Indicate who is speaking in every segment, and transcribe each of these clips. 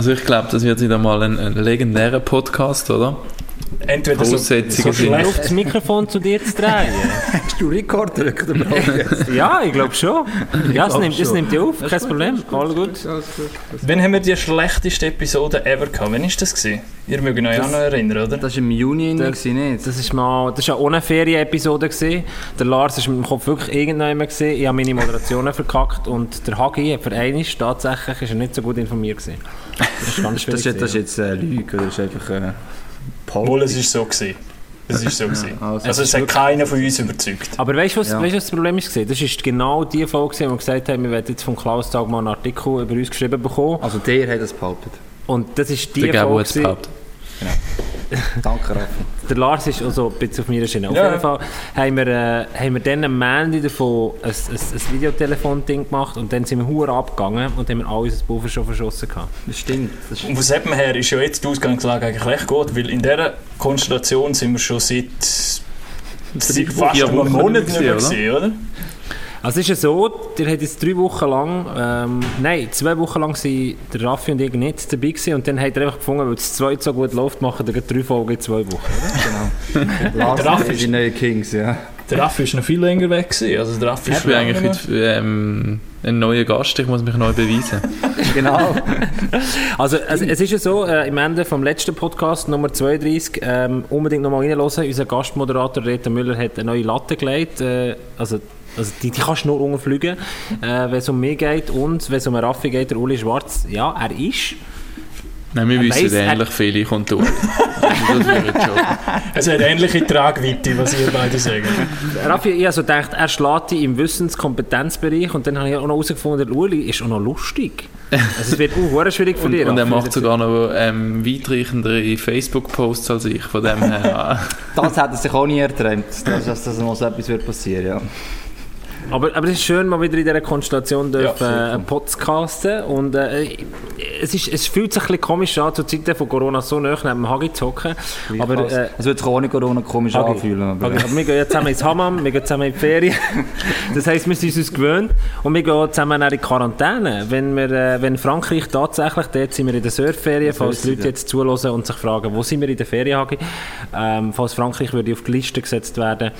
Speaker 1: Also ich glaube, das wird wieder mal ein, ein legendärer Podcast, oder?
Speaker 2: Entweder so, so
Speaker 1: schlecht
Speaker 3: auf das Mikrofon zu dir zu drehen.
Speaker 4: Hast du Rekord drücken,
Speaker 3: Ja, ich glaube schon. Ja, es nimmt, es nimmt dich auf, kein Problem. Alles gut.
Speaker 2: Wann haben wir die schlechteste Episode ever gehabt? Wann war das? Gewesen? Ihr mögt euch auch noch erinnern, oder?
Speaker 4: Das war im Juni,
Speaker 3: Das-
Speaker 4: nicht?
Speaker 3: Das ist mal, das war ja ohne Ferienepisode. gewesen. Der Lars war mit dem Kopf wirklich irgendjemand. gewesen. Ich habe meine Moderationen verkackt und der Hagi hat für einmal tatsächlich ist er nicht so gut informiert. Gewesen. Das ist ganz
Speaker 4: Das
Speaker 3: schwierig.
Speaker 4: ist, das ist jetzt äh, Lüge, oder? Das ist einfach äh,
Speaker 2: Obwohl, es war so. Gewesen. Es ist so. Gewesen.
Speaker 4: also
Speaker 2: also, es hat keiner von uns überzeugt.
Speaker 3: Aber weißt du, was,
Speaker 4: Ja.
Speaker 3: weißt, was das Problem ist? gewesen? Das ist genau die Folge, wo wir gesagt haben, wir werden jetzt von Klaus Tag mal einen Artikel über uns geschrieben bekommen.
Speaker 4: Also der hat das behauptet.
Speaker 3: Und das ist die
Speaker 1: Der Gabo
Speaker 3: Folge.
Speaker 1: es behauptet.
Speaker 4: Danke, Raffi.
Speaker 3: Der Lars ist also ein bisschen auf meiner Schiene. Auf
Speaker 2: Ja.
Speaker 3: jeden Fall haben wir, äh, haben wir dann am Mandy davon ein, ein, ein Videotelefon-Ding gemacht und dann sind wir hure abgegangen und haben wir all unser Pulver schon verschossen gehabt.
Speaker 4: Das stimmt. Das
Speaker 2: Und von dem her ist ja jetzt die Ausgangslage eigentlich recht gut, weil in dieser Konstellation sind wir schon seit, seit fast
Speaker 1: vier
Speaker 2: einem Monat
Speaker 1: nicht
Speaker 2: mehr
Speaker 1: mehr
Speaker 2: gesehen, oder?
Speaker 3: Also es ist ja so, der hat jetzt drei Wochen lang, ähm, nein, zwei Wochen lang sind der Raffi und ich nicht dabei gewesen und dann hat er einfach gefunden, weil das zweite so gut läuft, machen wir drei Folgen in zwei Wochen.
Speaker 4: genau.
Speaker 2: Der Raffi
Speaker 4: ist die neue Kings, ja.
Speaker 2: Der Raffi ist noch viel länger weg gewesen. Also der Raffi
Speaker 1: Ich
Speaker 2: ist
Speaker 1: eigentlich heute ähm, ein neuer Gast, ich muss mich neu beweisen.
Speaker 4: Genau.
Speaker 3: Also, also es ist ja so, äh, im Ende vom letzten Podcast, Nummer 32, ähm, unbedingt nochmal reinhören. Unser Gastmoderator Rita Müller hat eine neue Latte gelegt. Äh, also, also die, die kannst du nur umfliegen, äh, wenn es um mich geht. Und wenn es um Raffi geht, der Uli Schwarz, ja, er ist.
Speaker 1: Nein, wir
Speaker 3: Er
Speaker 1: wissen
Speaker 3: weiss, er-
Speaker 1: ähnlich viel, ich und du. Das wäre jetzt schon.
Speaker 2: Es hat ähnliche Tragweite, was ihr beide sagen.
Speaker 3: Raffi, ich habe so gedacht, er schlägt dich im Wissens-Kompetenzbereich und dann habe ich auch noch herausgefunden, der Uli ist auch noch lustig. Also es wird auch schwierig für
Speaker 1: Und,
Speaker 3: dich.
Speaker 1: und er
Speaker 3: Raffi.
Speaker 1: macht sogar noch ähm, weitreichendere Facebook-Posts als ich. Von dem her.
Speaker 4: Das hat er sich auch nie erträumt, dass, dass, mal so etwas wird passieren ja.
Speaker 3: Aber, aber es ist schön, mal wieder in dieser Konstellation dürfen,
Speaker 4: super.
Speaker 3: äh, podcasten und äh, es, ist, es fühlt sich ein bisschen komisch an, zur Zeit von Corona so nah neben dem Hagi zu hocken. Aber, äh,
Speaker 4: es wird sich ohne Corona komisch
Speaker 3: Hagi.
Speaker 4: anfühlen. Aber,
Speaker 3: Okay, aber wir gehen jetzt zusammen ins Hammam, wir gehen zusammen in die Ferien. Das heisst, wir sind uns gewöhnt und wir gehen zusammen auch in Quarantäne. Wenn, wir, äh, wenn Frankreich tatsächlich, dort sind wir in der Surfferien, falls die Leute jetzt zuhören und sich fragen, wo sind wir in der Ferien, Hagi? Ähm, falls Frankreich würde auf die Liste gesetzt werden,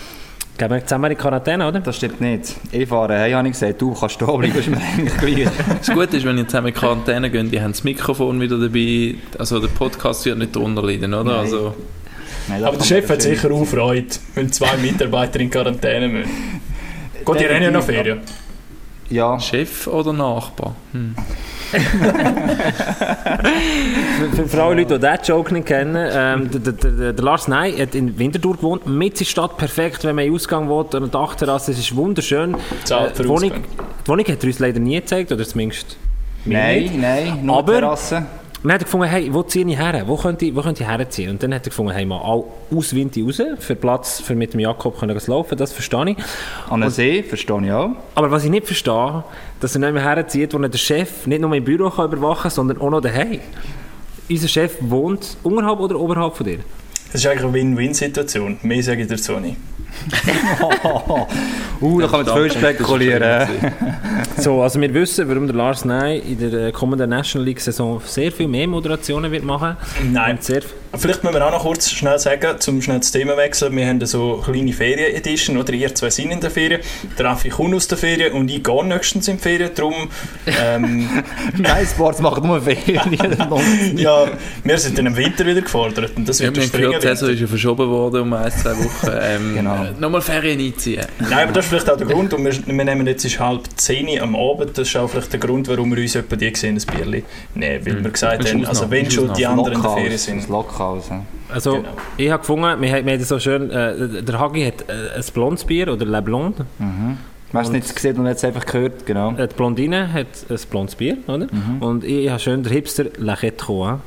Speaker 3: gehen wir zusammen in Quarantäne, oder?
Speaker 4: Das stimmt nicht. Ich fahre hey, habe ich gesagt, du kannst da bleiben, ist mir eigentlich gleich.
Speaker 1: Das Gute ist, wenn ihr zusammen in Quarantäne geht, die haben das Mikrofon wieder dabei. Also der Podcast wird nicht drunter leiden, oder?
Speaker 4: Nein.
Speaker 1: Also,
Speaker 4: Nein,
Speaker 2: Aber der Chef hat sicher auch Freude, wenn zwei Mitarbeiter in Quarantäne müssen. Gut, ihr ja noch Ferien.
Speaker 4: Ja,
Speaker 1: Chef oder Nachbar? Hm.
Speaker 3: Für, für, alle Leute, die diesen Joke nicht kennen, ähm, der, der, der, der Lars Ney hat in Winterthur gewohnt, mit der Stadt perfekt, wenn man in den Ausgang will, an der Dachterrasse, es ist wunderschön.
Speaker 2: Zahlt der
Speaker 3: die, Wohnung, die Wohnung hat er uns leider nie gezeigt, oder zumindest
Speaker 4: nein, nein, nur
Speaker 3: Aber-
Speaker 4: Terrasse.
Speaker 3: Dann hat er gefunden, hey, wo ziehe ich her? Wo könnte ich, wo könnte ich herziehen? Und dann hat er gefunden, hey, mal all aus Winter raus, für Platz, für mit dem Jakob können zu laufen, das verstehe ich.
Speaker 4: An den See, verstehe ich auch.
Speaker 3: Aber was ich nicht verstehe, dass er nicht mehr herzieht, wo er den Chef nicht nur im Büro kann überwachen kann, sondern auch noch daheim. Unser Chef wohnt unterhalb oder oberhalb von dir?
Speaker 2: Das ist eigentlich eine Win-Win-Situation. Mehr sage ich dazu nicht.
Speaker 4: Uh, da kann man zu viel spekulieren.
Speaker 3: So, also wir wissen, warum der Lars Ney in der äh, kommenden National League Saison sehr viel mehr Moderationen wird machen.
Speaker 2: Nein.
Speaker 3: Und sehr,
Speaker 2: Vielleicht müssen wir auch noch kurz schnell sagen, zum schnell das Thema wechseln. Wir haben so eine kleine Ferien-Edition, oder? Ihr zwei sind in der Ferien, der Raffi kommt aus der Ferien und ich gehe nächstens in die Ferien. Darum, ähm,
Speaker 4: Nein, Sports macht nur Ferien.
Speaker 2: ja, wir sind dann im Winter wieder gefordert und das wird
Speaker 1: habe
Speaker 2: der springen.
Speaker 1: gehört, die Saison ist ja verschoben worden um ein, zwei Wochen. Ähm,
Speaker 4: Genau.
Speaker 1: Nochmal Ferien einziehen.
Speaker 2: Nein, aber das ist vielleicht auch der Grund. Und wir, wir nehmen jetzt ist halb 10 Uhr am Abend. Das ist auch vielleicht der Grund, warum wir uns etwa die gesehen ein Bierli nehmen. Weil wir gesagt haben, also wenn schon die anderen in der Ferien sind.
Speaker 4: Ja.
Speaker 3: also,
Speaker 2: Genau.
Speaker 3: ich habe gefunden, wir, haben- wir haben so schön, äh, der Hagi hat äh, ein blondes Bier, oder Le Blonde.
Speaker 4: Wer es nicht gesehen und hat es einfach gehört, genau.
Speaker 3: Äh, Die Blondine hat ein blondes Bier, oder? Und ich habe schön der Hipster Le Retro. hein?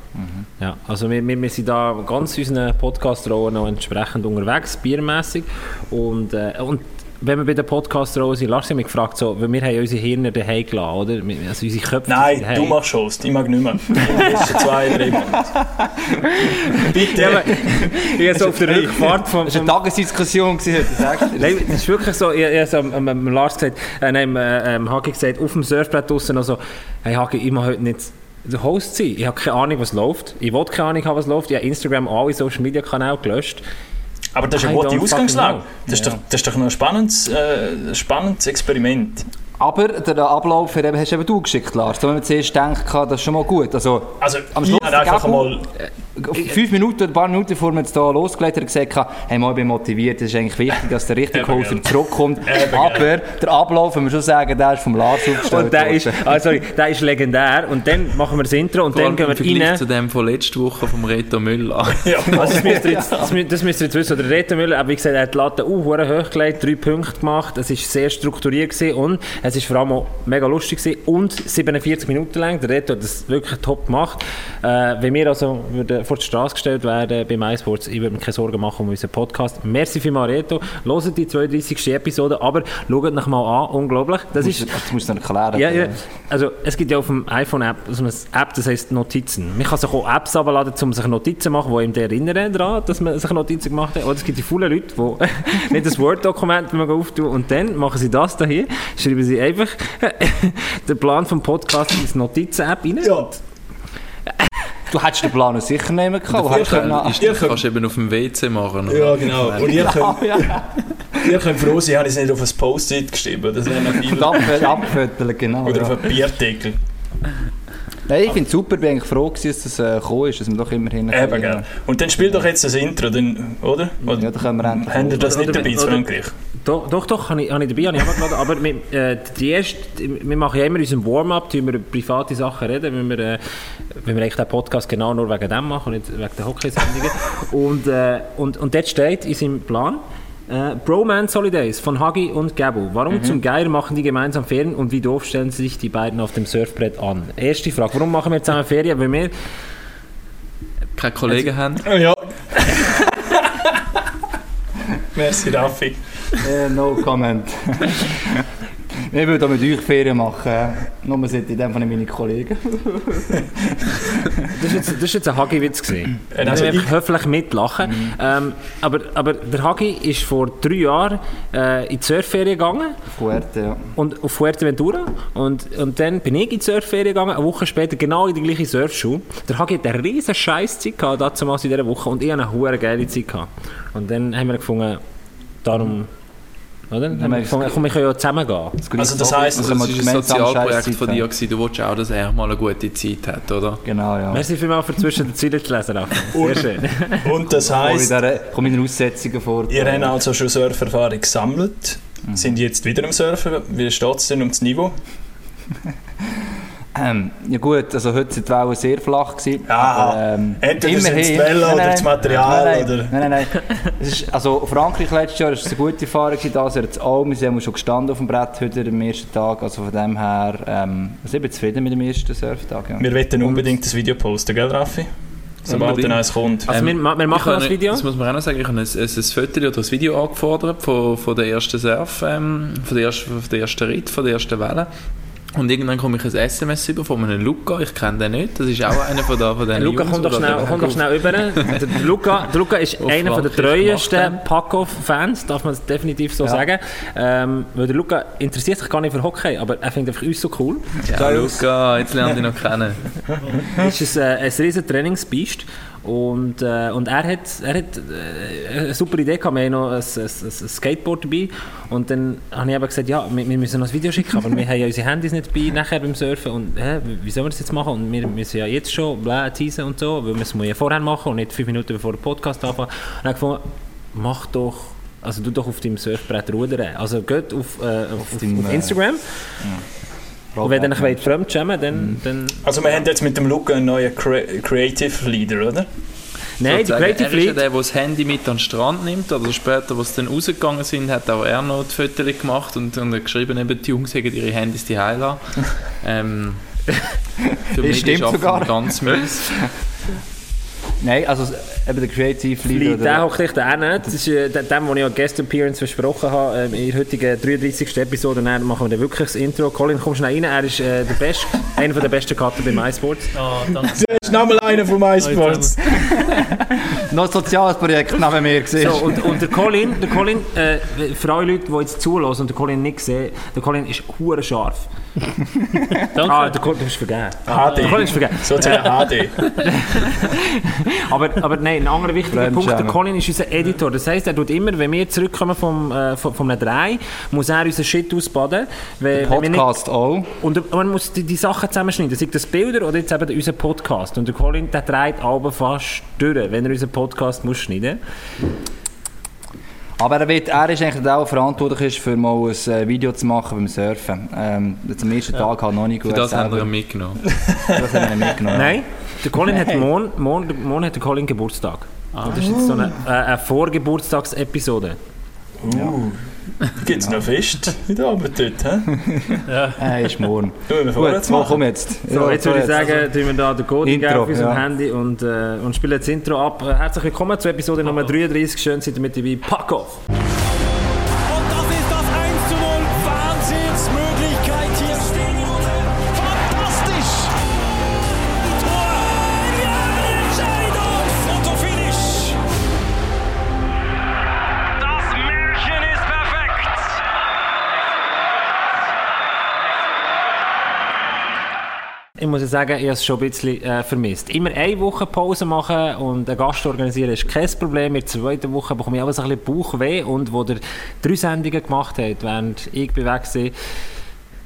Speaker 3: Ja, also wir, wir, wir sind da ganz unseren Podcast-Rollen noch entsprechend unterwegs, biermäßig. Und, äh, und wenn wir bei den Podcast-Rollen sind, Lars hat mich gefragt, so, weil wir haben unsere Hirne daheim gelassen, oder? Also unsere Köpfe
Speaker 2: Nein,
Speaker 3: daheim.
Speaker 2: du machst Host. Ich mag nicht mehr. Ich bin schon zwei, drei Monate. Bitte.
Speaker 3: Ja, ich habe so auf der Rückfahrt vom,
Speaker 4: Das war eine Tagesdiskussion, gewesen, heute, sagst du?
Speaker 3: Nein, das ist wirklich so. Ich, ich habe am, am Lars gesagt, äh, nein, am, äh, am Hagi gesagt, auf dem Surfbrett draussen noch so, hey Hagi, ich mache heute nicht der Host sein. Ich habe keine Ahnung, was läuft. Ich will keine Ahnung haben, was läuft. Ich habe Instagram alle Social Media Kanäle gelöscht.
Speaker 2: Aber das ist
Speaker 3: I
Speaker 2: eine gute Ausgangslage. Das ist, doch, das ist doch noch ein spannendes, äh, spannendes Experiment.
Speaker 4: Aber den Ablauf hast eben du geschickt, Lars. Da wenn man zuerst denkt, das ist schon mal gut. Also,
Speaker 2: Also,
Speaker 4: Am
Speaker 2: ich
Speaker 4: Schluss
Speaker 2: habe einfach
Speaker 4: der
Speaker 2: mal...
Speaker 4: fünf Minuten oder ein paar Minuten bevor wir jetzt hier losgelegt haben, gesagt, hey, mal, ich bin motiviert, es ist eigentlich wichtig, dass der richtige
Speaker 2: gell.
Speaker 4: zurückkommt. Aber
Speaker 2: gell.
Speaker 4: der Ablauf, wenn wir schon sagen, der ist vom Lars aufgestellt
Speaker 3: Und der ist, ah, sorry, der ist legendär. Und dann machen wir das Intro und
Speaker 1: Vor
Speaker 3: dann gehen wir
Speaker 1: Vergleich
Speaker 3: rein.
Speaker 1: zu dem von letzter Woche vom Reto Müller.
Speaker 2: Ja,
Speaker 3: Also das müsst ihr jetzt, das müsst, das müsst ihr jetzt wissen. Der Reto Müller, aber wie gesagt, er hat die Latte uh, hure hoch gelegt, drei Punkte gemacht. Es war sehr strukturiert gewesen und es war vor allem auch mega lustig gewesen und 47 Minuten lang. Der Reto hat das wirklich top gemacht. Äh, wenn wir also würden vor die Straße gestellt werden bei MySports, ich würde mir keine Sorgen machen um unseren Podcast. Merci vielmals, Reto. Hört die 32. Episode, aber schaut noch mal an, unglaublich. Das ist,
Speaker 4: Das musst du noch erklären.
Speaker 3: ja, ja. Also es gibt ja auf dem iPhone-App so eine App, das heisst Notizen. Man kann sich auch Apps abladen, um sich Notizen zu machen, die ihm erinnern daran, dass man sich Notizen gemacht hat. Oder es gibt die vielen Leute, die nicht das Word-Dokument auftun und dann machen sie das hier, schreiben sie einfach den Plan vom Podcast in die Notizen-App rein.
Speaker 2: ja.
Speaker 4: Du hättest den Plan sicher nehmen können.
Speaker 2: Könnt-
Speaker 4: können-
Speaker 1: Ist,
Speaker 2: Ihr könnt-
Speaker 1: kannst du eben auf dem WC machen. oder?
Speaker 2: ja genau. Und ihr könnt,
Speaker 4: Ah, ja.
Speaker 2: ihr könnt froh sein, habe ich es nicht auf ein Post-it geschrieben. Das wäre noch viel...
Speaker 4: Und abfö- abföteln, genau.
Speaker 2: Oder auf
Speaker 4: Ja.
Speaker 2: einen Bierdeckel.
Speaker 4: Nein, ich finde es super, bin eigentlich froh gewesen, dass das äh, gekommen ist, dass wir doch immerhin...
Speaker 2: Eben, gell. Und dann spiel doch jetzt das Intro, dann, oder? Oder
Speaker 4: Ja, da können wir endlich...
Speaker 2: Habt ihr das nicht
Speaker 3: Oder-
Speaker 2: dabei in Frankreich?
Speaker 3: Doch, doch, doch habe ich, habe ich dabei, habe ich abgeladen. Aber wir, äh, die erste, wir machen ja immer in unserem Warm-up, tun wir über private Sachen reden, wenn wir, äh, wenn wir eigentlich den Podcast genau nur wegen dem machen und nicht wegen der Hockey-Sendungen. und, äh, und, und dort steht in seinem Plan, äh, Bromance Holidays von Hagi und Gabo. Warum zum Geier machen die gemeinsam Ferien und wie doof stellen sie sich die beiden auf dem Surfbrett an? Erste Frage, warum machen wir zusammen Ferien? Weil wir
Speaker 1: Keine Kollegen haben.
Speaker 2: Ja. Merci, Raffi.
Speaker 4: Äh, no comment. ich würde auch mit euch Ferien machen. Nur sind in dem Fall meine Kollegen.
Speaker 3: Das ist jetzt, das ist jetzt ein Hagi-Witz gewesen. Ich
Speaker 2: also ich-
Speaker 3: höflich mitlachen. Ähm, aber, aber der Hagi ist vor drei Jahren äh, in die Surfferien gegangen
Speaker 4: Fuerte, ja.
Speaker 3: und auf Fuerteventura und, und dann bin ich in die Surfferien gegangen, eine Woche später genau in die gleiche Surfschule. Der Hagi hat eine riesen Scheißzeit gehabt, damals in dieser Woche und ich hatte eine hure geile Zeit gehabt. Und dann haben wir gefunden, darum, oder? Haben wir komm, können ja zusammen gehen.
Speaker 2: Also das heisst,
Speaker 1: Also, das war ein Sozialprojekt von dir. gewesen. Du wolltest auch, dass er mal eine gute Zeit hat, oder?
Speaker 4: Genau, ja.
Speaker 3: Merci vielmals für zwischen den Zeilen zu lesen. Sehr schön.
Speaker 2: Und das heisst,
Speaker 4: kommen in den Aussetzungen vor.
Speaker 2: ihr habt also schon Surferfahrung gesammelt. Sind jetzt wieder am Surfen? Wie steht es denn um das Niveau?
Speaker 4: Ähm, ja gut, also heute sind die Wellen sehr flach gewesen.
Speaker 2: Aha.
Speaker 4: aber, ähm,
Speaker 2: Entweder
Speaker 4: immerhin-
Speaker 2: die Wellen
Speaker 4: Nein,
Speaker 2: oder das Material,
Speaker 4: Nein, nein,
Speaker 2: oder-
Speaker 4: nein, nein, nein. Es ist, also Frankreich letztes Jahr war es eine gute Erfahrung, gewesen, das Jahr jetzt auch. Wir sind schon gestanden auf dem Brett heute am ersten Tag, also von dem her, ähm, also ich bin zufrieden mit dem ersten Surftag. Ja.
Speaker 2: Wir wollen unbedingt das Video posten, gell Raffi? Sobald dann eins kommt.
Speaker 3: Also wir, ma- wir machen
Speaker 1: Ich habe
Speaker 3: das Video.
Speaker 1: Das muss man auch noch sagen. Ich habe ein, ein, ein Foto oder ein Video angefordert von, von der ersten Surf, ähm, von, der ersten, von der ersten Ritt, von der ersten Welle. Und irgendwann komme ich ein SMS über von einem Luca, ich kenne den nicht, das ist auch einer von, da, von den
Speaker 3: Luca,
Speaker 1: Jungs,
Speaker 3: komm doch schnell, komm doch schnell über. Der, Luca, der Luca ist
Speaker 1: Auf
Speaker 3: einer der treuesten Pack-Off-Fans, darf man definitiv so
Speaker 4: Ja.
Speaker 3: sagen. Ähm, weil der Luca interessiert sich gar nicht für Hockey, aber er findet einfach uns so cool.
Speaker 1: Ja, Luca, jetzt lernt ich noch kennen.
Speaker 3: Es ist ein, ein riesen Trainingsbiest und, äh, und er hat, er hat äh, eine super Idee gehabt. Wir haben noch ein, ein, ein Skateboard dabei und dann habe ich eben gesagt, ja, wir, wir müssen noch ein Video schicken, aber wir haben ja unsere Handys nicht dabei nachher beim Surfen und hä, wie sollen wir das jetzt machen? Und wir müssen ja jetzt schon bla, teasen und so, weil wir es ja vorher machen und nicht fünf Minuten bevor der Podcast anfängt. Und dann habe ich gefunden, mach doch, also du doch auf deinem Surfbrett rudern. Also geht auf, äh, auf, auf, auf
Speaker 4: äh,
Speaker 3: Instagram und wenn ihr euch fremd schämen dann, dann
Speaker 2: Also wir haben jetzt mit dem Luca einen neuen Cre Creative Leader, oder?
Speaker 3: Nein, die
Speaker 1: Sozusagen,
Speaker 3: Creative
Speaker 1: er ist ja der, der das Handy mit an den Strand nimmt, oder später, wo sie dann rausgegangen sind, hat auch er noch die Fotos gemacht und, und geschrieben, eben, die Jungs haben ihre Handys die lassen. ähm, für
Speaker 4: Das
Speaker 1: mich ist
Speaker 4: sogar.
Speaker 1: ganz mies.
Speaker 4: Nein, also eben der Creative Lead.
Speaker 3: Lead, der hockt echt auch nicht. Das ist äh, dem, dem, was ich auch Guest Appearance versprochen habe, ähm, in der heutigen 33. Episode. Dann machen wir dann wirklich das Intro. Colin, komm schnell rein. Er ist äh, der Best, einer der besten Cutter bei MySports.
Speaker 5: Ah, danke.
Speaker 2: Das ist nochmal einer von MySports.
Speaker 4: Noch ein soziales Projekt neben mir gesehen.
Speaker 3: So, und, und der Colin, der Colin äh, für alle Leute, die jetzt zulassen und den Colin nicht sehen, der Colin ist hure scharf. Danke. Ah, der Colin, du hast vergeben.
Speaker 2: HD.
Speaker 3: Der Colin ist vergeben.
Speaker 2: Sozusagen HD.
Speaker 3: Aber, aber nein, ein anderer wichtiger Punkt, der Colin ist unser Editor. Das heisst, er tut immer, wenn wir zurückkommen vom, äh, vom, vom Drei, muss er unseren Shit ausbaden. Weil, wir nicht-
Speaker 4: Podcast auch.
Speaker 3: Und man muss die, die Sachen zusammenschneiden. Sei das Bilder oder jetzt eben unser Podcast. Und der Colin, der dreht aber fast durch, wenn er unseren Podcast muss schneiden
Speaker 4: Aber er, wird, er ist eigentlich der verantwortlich ist, für mal ein äh, Video zu machen beim Surfen. Ähm, jetzt am ersten Tag halt noch nicht
Speaker 1: Für
Speaker 4: gut.
Speaker 1: das haben wir
Speaker 4: selber.
Speaker 1: ihn mitgenommen.
Speaker 4: das haben wir mitgenommen.
Speaker 3: Nein, der Colin hat morgen, morgen, morgen hat der Colin Geburtstag. Und das ist jetzt so eine, äh, eine Vorgeburtstagsepisode.
Speaker 2: Uh. Gibt es noch Fest in der Abend dort? hä?
Speaker 4: Er ist morgen.
Speaker 2: Schauen wir
Speaker 4: Gut,
Speaker 2: machen.
Speaker 4: komm jetzt?
Speaker 3: So,
Speaker 4: Ja,
Speaker 3: jetzt würde ich sagen, tun wir da den Code
Speaker 4: Intro,
Speaker 3: auf unserem
Speaker 4: ja.
Speaker 3: Handy und, äh, und spielen das Intro ab. Äh, Herzlich willkommen zu Episode Nummer 33. Schön, seid ihr mit dabei. Pack auf! Sagen, ich habe es schon ein bisschen äh, vermisst. Immer eine Woche Pause machen und einen Gast organisieren ist kein Problem. In der zweiten Woche bekomme ich so ein bisschen Bauchweh. Und wo der drei Sendungen gemacht hat, während ich weg war,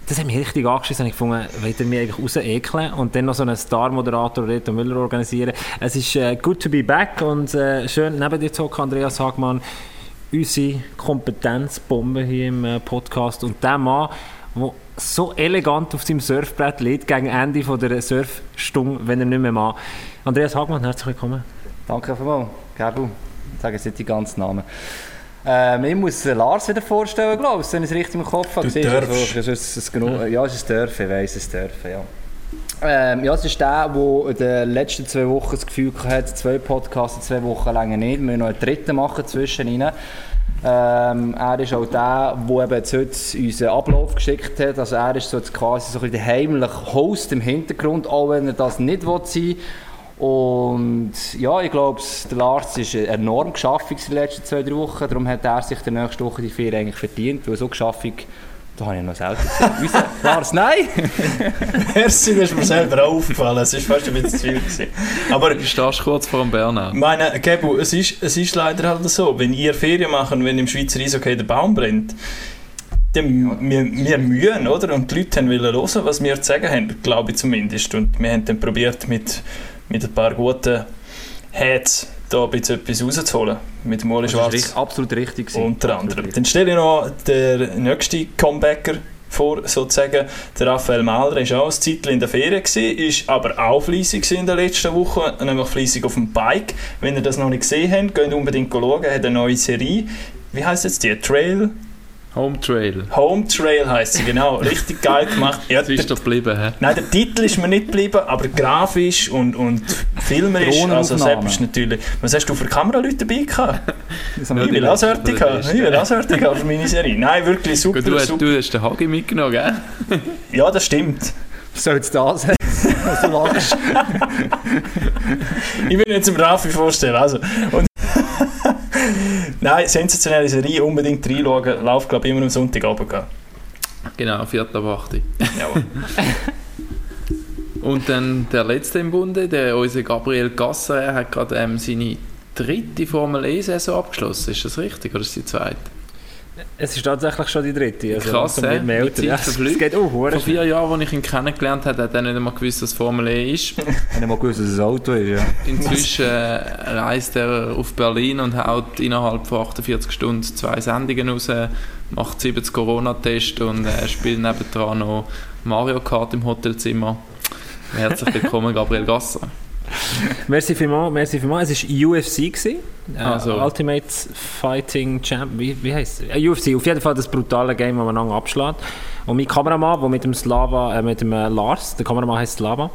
Speaker 3: das hat mich richtig angeschissen. Ich gefunden, wollt ihr mich eigentlich raus ekeln und dann noch so einen Star-Moderator Reto Müller organisieren. Es ist äh, good to be back und äh, schön neben dir zu hocken, Andreas Hagmann. Unsere Kompetenzbombe hier im äh, Podcast und der Mann, der so elegant auf seinem Surfbrett liegt, gegen Ende von der Surfstunde, wenn er nicht mehr mag. Andreas Hagmann, herzlich willkommen.
Speaker 4: Danke vielmals. Gerbu, sagen Sie nicht die ganzen Namen. Ähm, ich muss Lars wieder vorstellen, glaube ich, wenn ich es richtig im Kopf habe.
Speaker 2: Du darfst.
Speaker 4: Also, es ist ein ja, es ist ein Dörfen, ich weiss, es ist ein Dörfen, ja. Ähm, ja, es ist der, der in den letzten zwei Wochen das Gefühl hatte, zwei Podcasts zwei Wochen länger nicht. Wir müssen noch einen dritten machen zwischen ihnen. Ähm, er ist auch der, der eben jetzt heute unseren Ablauf geschickt hat. Also er ist so quasi so der heimliche Host im Hintergrund, auch wenn er das nicht sein und ja, ich glaube, der Lars ist enorm geschafft in den letzten zwei, drei Wochen. Darum hat er sich die nächste Woche die vier eigentlich verdient. Weil so geschafft, da habe ich noch selten gesehen. Unser Lars, nein!
Speaker 2: Merci, das ist mir selber auch aufgefallen. Es war fast ein bisschen zu viel. Gewesen. Aber
Speaker 1: Du stehst kurz vor dem Burnout.
Speaker 2: meine, Gebu, es ist, es ist leider halt so, wenn ihr Ferien macht und wenn im Schweizer Eishockey der Baum brennt, dann wir, wir mühen, oder? Und die Leute haben wollen hören, was wir zu sagen haben, glaube ich zumindest. Und wir haben dann probiert, mit, mit ein paar guten Heads da ein bisschen etwas rauszuholen. Mit dem Oli
Speaker 4: Das ist
Speaker 2: Schwarz.
Speaker 4: absolut richtig. gewesen.
Speaker 2: Unter
Speaker 4: Absolut
Speaker 2: anderem.
Speaker 4: richtig.
Speaker 2: Dann stelle ich noch den nächsten Comebacker vor, sozusagen. Der Raphael Mahler war auch ein Zeitchen in der Ferien, ist aber auch fleissig in der letzten Woche, nämlich fleissig auf dem Bike. Wenn ihr das noch nicht gesehen habt, geht unbedingt schauen. Er hat eine neue Serie. Wie heißt jetzt die? Trail?
Speaker 1: Home Trail.
Speaker 2: Home Trail heißt sie, genau. Richtig geil gemacht. Ja,
Speaker 1: Das ist da geblieben, hä?
Speaker 2: Nein, der Titel ist mir nicht geblieben, aber grafisch und, und filmerisch, also selbst natürlich. Was hast du für Kameraleute dabei gehabt? Ich will Sorte haben. Ich will auch Sorte haben für meine Serie. Nein, wirklich super,
Speaker 1: du, hast,
Speaker 2: super.
Speaker 1: du hast den Hagi mitgenommen, gell?
Speaker 2: Ja, das stimmt.
Speaker 4: Soll es das sein?
Speaker 2: Ich will jetzt dem Raffi vorstellen. Also, und Nein, sensationelle Serie, unbedingt reinschauen. Läuft, glaube ich, immer am Sonntagabend.
Speaker 1: Genau, 4. ab 8.
Speaker 2: Jawohl.
Speaker 1: Und dann der letzte im Bunde, der unser Gabriel Gasser, er hat gerade ähm, seine dritte Formel E-Saison abgeschlossen. Ist das richtig oder ist die zweite?
Speaker 3: Es ist tatsächlich schon die dritte. Also
Speaker 1: Krass, Die
Speaker 3: älter.
Speaker 1: Zeit
Speaker 3: Ja, Es geht auch
Speaker 1: Vor
Speaker 3: hure
Speaker 1: vier Jahren, als ich ihn kennengelernt habe, hat er nicht einmal gewusst, was Formel E ist.
Speaker 4: Ich habe mal gewusst, dass es ein Auto ist, ja.
Speaker 1: Inzwischen äh, reist er auf Berlin und haut innerhalb von 48 Stunden zwei Sendungen raus, macht 70 Corona-Tests und äh, spielt nebendran noch Mario Kart im Hotelzimmer. Herzlich willkommen, Gabriel Gasser.
Speaker 3: Merci vielmals, merci vielmals. Es war UFC, gewesen. Äh,
Speaker 1: Also.
Speaker 3: Ultimate Fighting Champ, wie, wie heisst es? Äh, UFC, auf jeden Fall das brutale Game, das man einander abschlägt. Und mein Kameramann, der mit dem Slava, äh, mit dem äh, Lars, der Kameramann heißt Slava,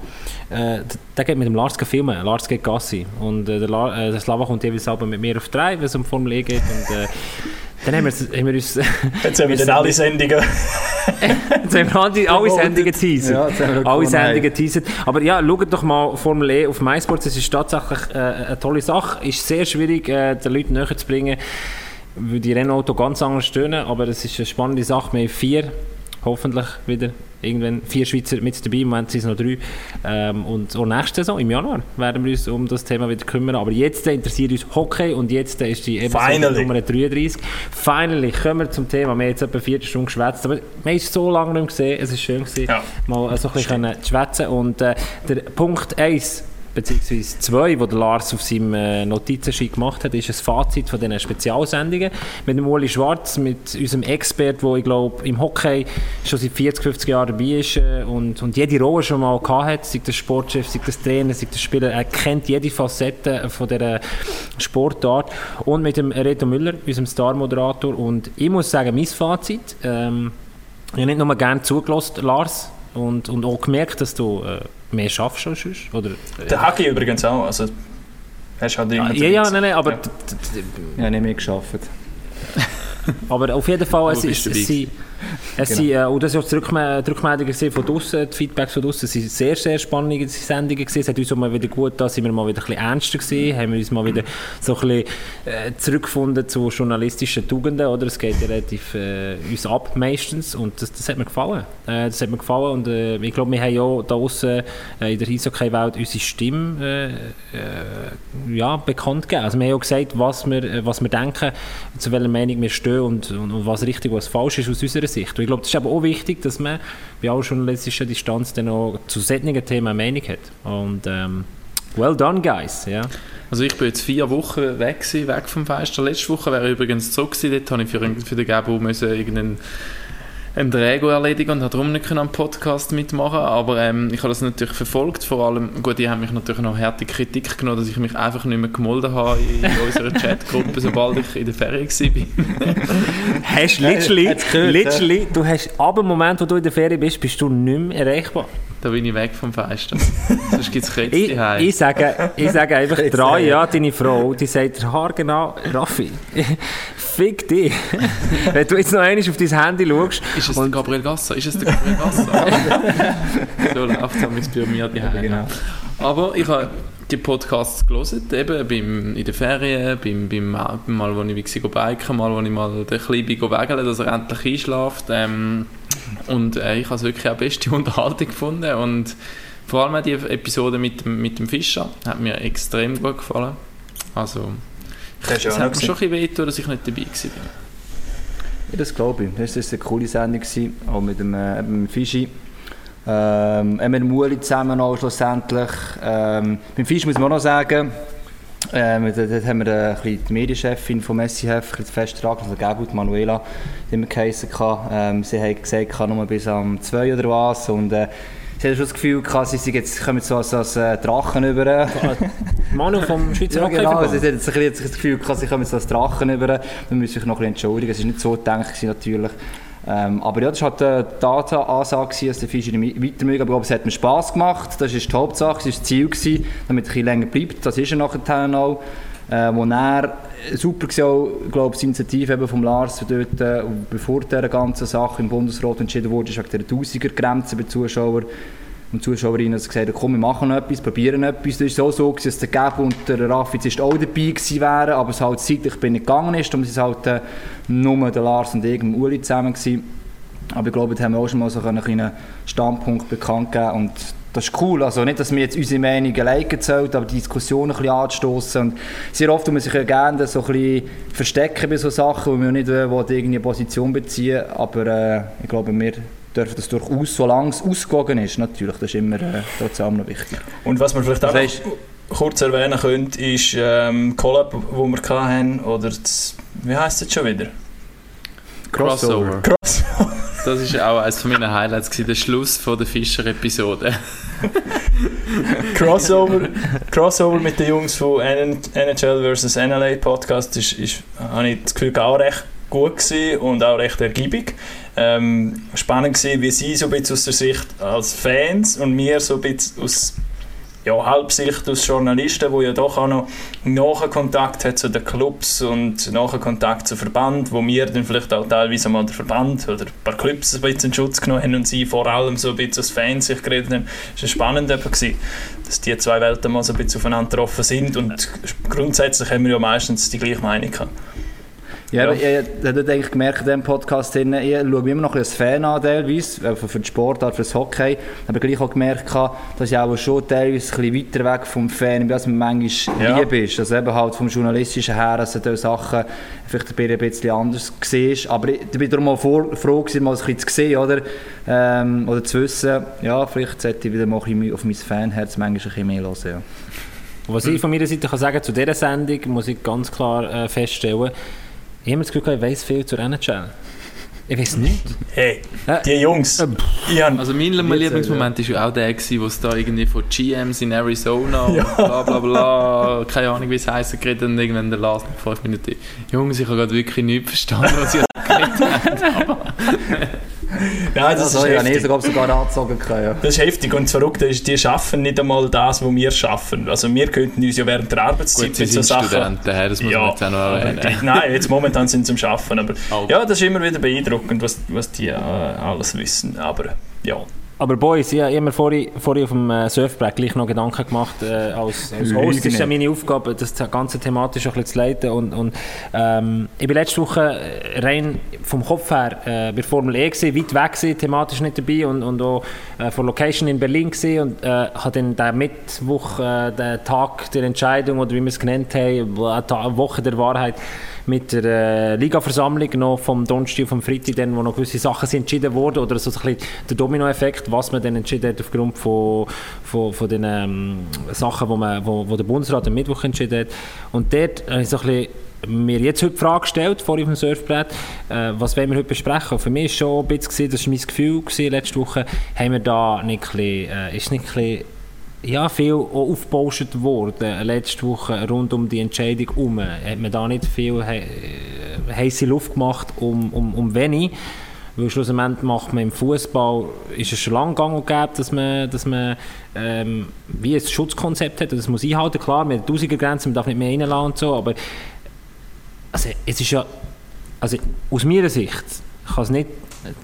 Speaker 3: äh, der geht mit dem Lars filmen. Lars geht Gassi. Und äh, der, La der Slava kommt jeweils aber mit mir auf drei, wenn es um Formel E geht. Und, dann haben wir, haben wir uns...
Speaker 2: Jetzt haben wir dann alle Sendungen.
Speaker 3: Jetzt haben wir alle, alle Sendungen geteasert.
Speaker 4: Ja, jetzt haben wir
Speaker 3: alle
Speaker 4: gewonnen,
Speaker 3: Sendungen geteasert. Aber ja, schaut doch mal Formel E auf MySports. Es ist tatsächlich äh, eine tolle Sache. Ist sehr schwierig, äh, den Leuten näher zu bringen, weil die Rennautos ganz anders stehen. Aber es ist eine spannende Sache. Wir haben vier hoffentlich wieder irgendwann vier Schweizer mit dabei, im Moment sind es noch drei. Ähm, und auch nächste Saison, im Januar, werden wir uns um das Thema wieder kümmern. Aber jetzt interessiert uns Hockey und jetzt ist die Episode. Nummer 33. Finally kommen wir zum Thema. Wir haben jetzt etwa vier Stunden geschwätzt, aber wir haben es so lange nicht mehr gesehen. Es ist schön gewesen,
Speaker 2: Ja.
Speaker 3: mal so ein bisschen können schwätzen. Und äh, der Punkt 1 beziehungsweise zwei, wo der Lars auf seinem äh, Notizensheet gemacht hat, ist ein Fazit von diesen Spezialsendungen. Mit dem Uli Schwarz, mit unserem Expert, der ich glaube im Hockey schon seit 40, 50 Jahren dabei ist äh, und, und jede Rolle schon mal gehabt hat, sei das Sportchef, sei das Trainer, sei das Spieler, er kennt jede Facette von dieser Sportart. Und mit dem Reto Müller, unserem Star-Moderator. Und ich muss sagen, mein Fazit, ähm, ich habe nicht nur gerne zugelassen, Lars, und, und auch gemerkt, dass du äh, mehr schaffst als sonst, oder?
Speaker 2: Der Hagi übrigens auch. Also, hast halt immer
Speaker 3: Ja, ja, nein, nein, aber,
Speaker 2: Ja.
Speaker 4: Ja, nicht mehr geschafft.
Speaker 3: aber auf jeden Fall, es, ist, es, sind, es sind, äh, und das war auch die Rückme- die Rückmeldungen von draussen, die Feedbacks von draussen, es waren sehr, sehr spannende Sendungen gewesen. Es hat uns auch mal wieder gut da sind wir mal wieder ein bisschen ernster gewesen, haben wir uns mal wieder so ein bisschen äh, zurückgefunden zu journalistischen Tugenden, oder? Es geht ja relativ äh, uns ab meistens und das, das hat mir gefallen. Äh, das hat mir gefallen und äh, ich glaube, wir haben ja da draussen äh, in der Eishockey-Welt unsere Stimme ja, bekannt gegeben. Also wir haben ja gesagt, was wir, was wir denken, zu welcher Meinung wir stehen und, und, und was richtig und was falsch ist aus unserer Sicht. Und ich glaube, das ist aber auch wichtig, dass man bei aller journalistischen Distanz dann auch zu solchen Themen eine Meinung hat. Und ähm, well done, guys. Ja.
Speaker 1: Also ich bin jetzt vier Wochen weg, gewesen, weg vom Fenster. Letzte Woche wäre ich übrigens zurück gewesen. Dort habe ich für, für den Gabo müssen irgendeinen einen Träger erledigen und habe darum nicht können am Podcast mitmachen Aber ähm, ich habe das natürlich verfolgt. Vor allem, gut, die haben mich natürlich noch harte Kritik genommen, dass ich mich einfach nicht mehr gemolden habe in unserer Chatgruppe, sobald ich in der Ferien war.
Speaker 3: Hast literally,
Speaker 4: hat's gehört,
Speaker 3: literally, du hast ab dem Moment, wo du in der Ferien bist, bist du nicht mehr erreichbar.
Speaker 1: Da bin ich weg vom Fenster. Sonst gibt es Kretz
Speaker 3: Ich, ich, sage, ich sage einfach drei,
Speaker 4: äh,
Speaker 3: ja, deine Frau, die sagt haargenau, Raffi, fick dich. Wenn du jetzt noch einmal auf dein Handy schaust,
Speaker 1: Ist es der Gabriel Gasser? Ist es der Gabriel Gasser? so läuft es bei mir daheim.
Speaker 4: Genau.
Speaker 1: Aber ich habe die Podcasts gelesen, eben beim, in den Ferien, beim, beim Mal, wo ich war, biken, mal, wo ich mal den Kleinen bin wägeln, dass er endlich einschläft. Ähm, und äh, ich habe es wirklich auch beste Unterhaltung gefunden und vor allem die Episode mit, dem- mit dem Fischer hat mir extrem gut gefallen. Also,
Speaker 2: Das
Speaker 1: hat mir schon ein bisschen wehgetan, dass ich nicht dabei war.
Speaker 4: Ja, das glaube ich. Das war eine coole Sendung, gewesen, auch mit dem, äh, mit dem Fischi. Ähm, auch mit dem Uli zusammen auch schlussendlich. Ähm, beim Fisch muss man auch noch sagen, ähm, dort, dort haben wir äh, ein bisschen die Medienchefin vom SCF, ein bisschen fest dran, also Gebut Manuela, die immer geheissen. Ähm, sie hat gesagt, kann nur bis am 2 oder was. Und, äh, sie hat schon das Gefühl, gehabt, sie sind jetzt, kommen so als, als äh, Drachen über.
Speaker 3: Manu vom Schweizer
Speaker 4: Ja, genau. Also, sie hat jetzt ein das Gefühl, gehabt, sie kommen jetzt als Drachen über. Wir müssen sich noch ein bisschen entschuldigen. Es war nicht so gedacht, natürlich. Ähm, aber ja, das war halt eine Data-Ansage, gewesen, dass der Fischer nicht weiter mögen. Aber ich glaube, es hat mir Spass gemacht. Das ist die Hauptsache, das war das Ziel, gewesen, damit er ein bisschen länger bleibt. Das ist er nachher auch. Äh, wo er super war, glaube die Initiative eben vom Lars dort, äh, bevor dieser ganzen Sache im Bundesrat entschieden wurde, ist wegen der 1000er-Grenze bei Zuschauern und Zuschauerinnen haben gesagt, komm, wir machen etwas, probieren etwas. Das war so, dass der Gab und der Raffi jetzt auch dabei gewesen wären, aber es halt zeitlich bin nicht gegangen ist. Und es ist halt äh, nur der Lars und ich dem Uli zusammen gewesen. Aber ich glaube, da haben wir auch schon mal so einen kleinen Standpunkt bekannt gegeben und das ist cool. Also nicht, dass wir jetzt unsere Meinung alleine zählt, aber die Diskussion ein bisschen anzustossen. Und sehr oft tut man sich ja gerne so ein bisschen verstecken bei so Sachen, wo man nicht äh, irgendeine Position beziehen Aber äh, ich glaube, wir dürfen das durchaus, solange es ausgewogen ist, natürlich, das ist immer äh, trotzdem noch wichtig.
Speaker 2: Und was man vielleicht auch
Speaker 4: Das
Speaker 2: noch kurz erwähnen könnte, ist ähm, Collab, wo wir hatten, oder das, wie heisst es jetzt schon wieder?
Speaker 1: Crossover.
Speaker 2: Cross.
Speaker 1: Das war auch eines meiner Highlights, gewesen, der Schluss von der Fischer-Episode.
Speaker 2: Crossover, Crossover mit den Jungs von NHL vs. NLA Podcast ist, ist habe ich das Gefühl, auch recht gut gewesen und auch recht ergiebig. Ähm, spannend gewesen, wie sie so ein bisschen aus der Sicht als Fans und wir so ein bisschen aus ja, Halbsicht als Journalisten, wo ja doch auch noch nachher Kontakt hat zu den Clubs und nachher Kontakt zu Verband, wo wir dann vielleicht auch teilweise mal den Verband oder ein paar Clubs ein bisschen in Schutz genommen haben und sie vor allem so ein bisschen als Fans sich geredet haben. Das war spannend gewesen, dass die zwei Welten mal so ein bisschen aufeinander getroffen sind und grundsätzlich haben wir ja meistens die gleiche Meinung gehabt.
Speaker 4: Ja, aber ich, ich habe eigentlich gemerkt in diesem Podcast, hin, ich schaue immer noch ein Fan an, teilweise, für für die Sportart, für das Hockey, aber gleich auch gemerkt, dass ich auch schon teilweise ein bisschen weiter weg vom Fan bin, als man manchmal
Speaker 2: Ja.
Speaker 4: lieb ist. Also eben halt vom Journalistischen her, dass du Sachen vielleicht ein bisschen anders siehst. Aber ich ich bin darum auch vor, froh gewesen, mal ein bisschen zu sehen, oder? Ähm, oder zu wissen, ja, vielleicht sollte ich wieder mal ein bisschen auf mein Fanherz manchmal ein bisschen mehr hören. Ja.
Speaker 3: Was ich von meiner Seite kann sagen zu dieser Sendung, muss ich ganz klar äh, feststellen, ich habe das Gefühl, ich weiss viel zur NHL. Ich weiß nicht.
Speaker 2: Hey,
Speaker 3: Äh,
Speaker 2: die Jungs, hab,
Speaker 1: Also mein Lieblingsmoment war ja auch der, gewesen, wo es da irgendwie von GMs in Arizona und bla bla bla, keine Ahnung wie es heisst, geredet und irgendwann der Last nach 5 Minuten. Jungs, ich habe gerade wirklich nichts verstanden, was ihr
Speaker 2: nein, das
Speaker 4: Also,
Speaker 2: ist
Speaker 4: ja,
Speaker 2: heftig.
Speaker 4: sogar, sogar angezogen können. Ja.
Speaker 2: Das ist heftig und ist, die schaffen nicht einmal das, was wir schaffen. Also wir könnten uns ja während der Arbeitszeit
Speaker 1: Gut, sie
Speaker 2: mit so
Speaker 1: sind
Speaker 2: Sachen...
Speaker 1: Hä, das muss man jetzt auch noch erwähnen.
Speaker 2: Nein, jetzt momentan sind sie am Schaffen, aber
Speaker 1: Oh.
Speaker 2: ja, das ist immer wieder beeindruckend, was, was die äh, alles wissen. Aber ja,
Speaker 3: Aber Boys, ich habe mir vorhin, vorhin auf dem äh, Surfbrett gleich noch Gedanken gemacht, äh, als, als Host ist ja meine Aufgabe, das ganze thematisch ein bisschen zu leiten und, und ähm, ich bin letzte Woche äh, rein vom Kopf her äh, bei Formel E gewesen, weit weg gewesen, thematisch nicht dabei und, und auch äh, von Location in Berlin gewesen und äh, habe dann den Mittwoch, äh, den Tag der Entscheidung oder wie wir es genannt haben, eine Woche der Wahrheit mit der äh, Ligaversammlung noch vom Donnerstag vom Freitag, dann, wo noch gewisse Sachen sind entschieden wurden oder so ein bisschen der Dominoeffekt, was man dann entschieden hat aufgrund von, von, von den ähm, Sachen, wo, wo, wo der Bundesrat am Mittwoch entschieden hat. Und dort habe ich so ein bisschen mir jetzt heute die Frage gestellt, vor auf dem Surfbrett, äh, was wollen wir heute besprechen? Und für mich war schon ein bisschen, das war mein Gefühl gewesen, letzte Woche, haben wir da nicht ein bisschen, äh, ist nicht ein bisschen ja, viel auch aufgebauscht worden letzte Woche rund um die Entscheidung herum. Hat man da nicht viel he äh, heiße Luft gemacht um, um, um wenig? Weil schlussendlich macht man im Fußball ist es schon lange gang und gäbe, dass man, dass man ähm, wie ein Schutzkonzept hat. Das muss einhalten, klar, mit der Grenzen, man darf nicht mehr reinlassen und so, aber also, es ist ja, also aus meiner Sicht kann es nicht,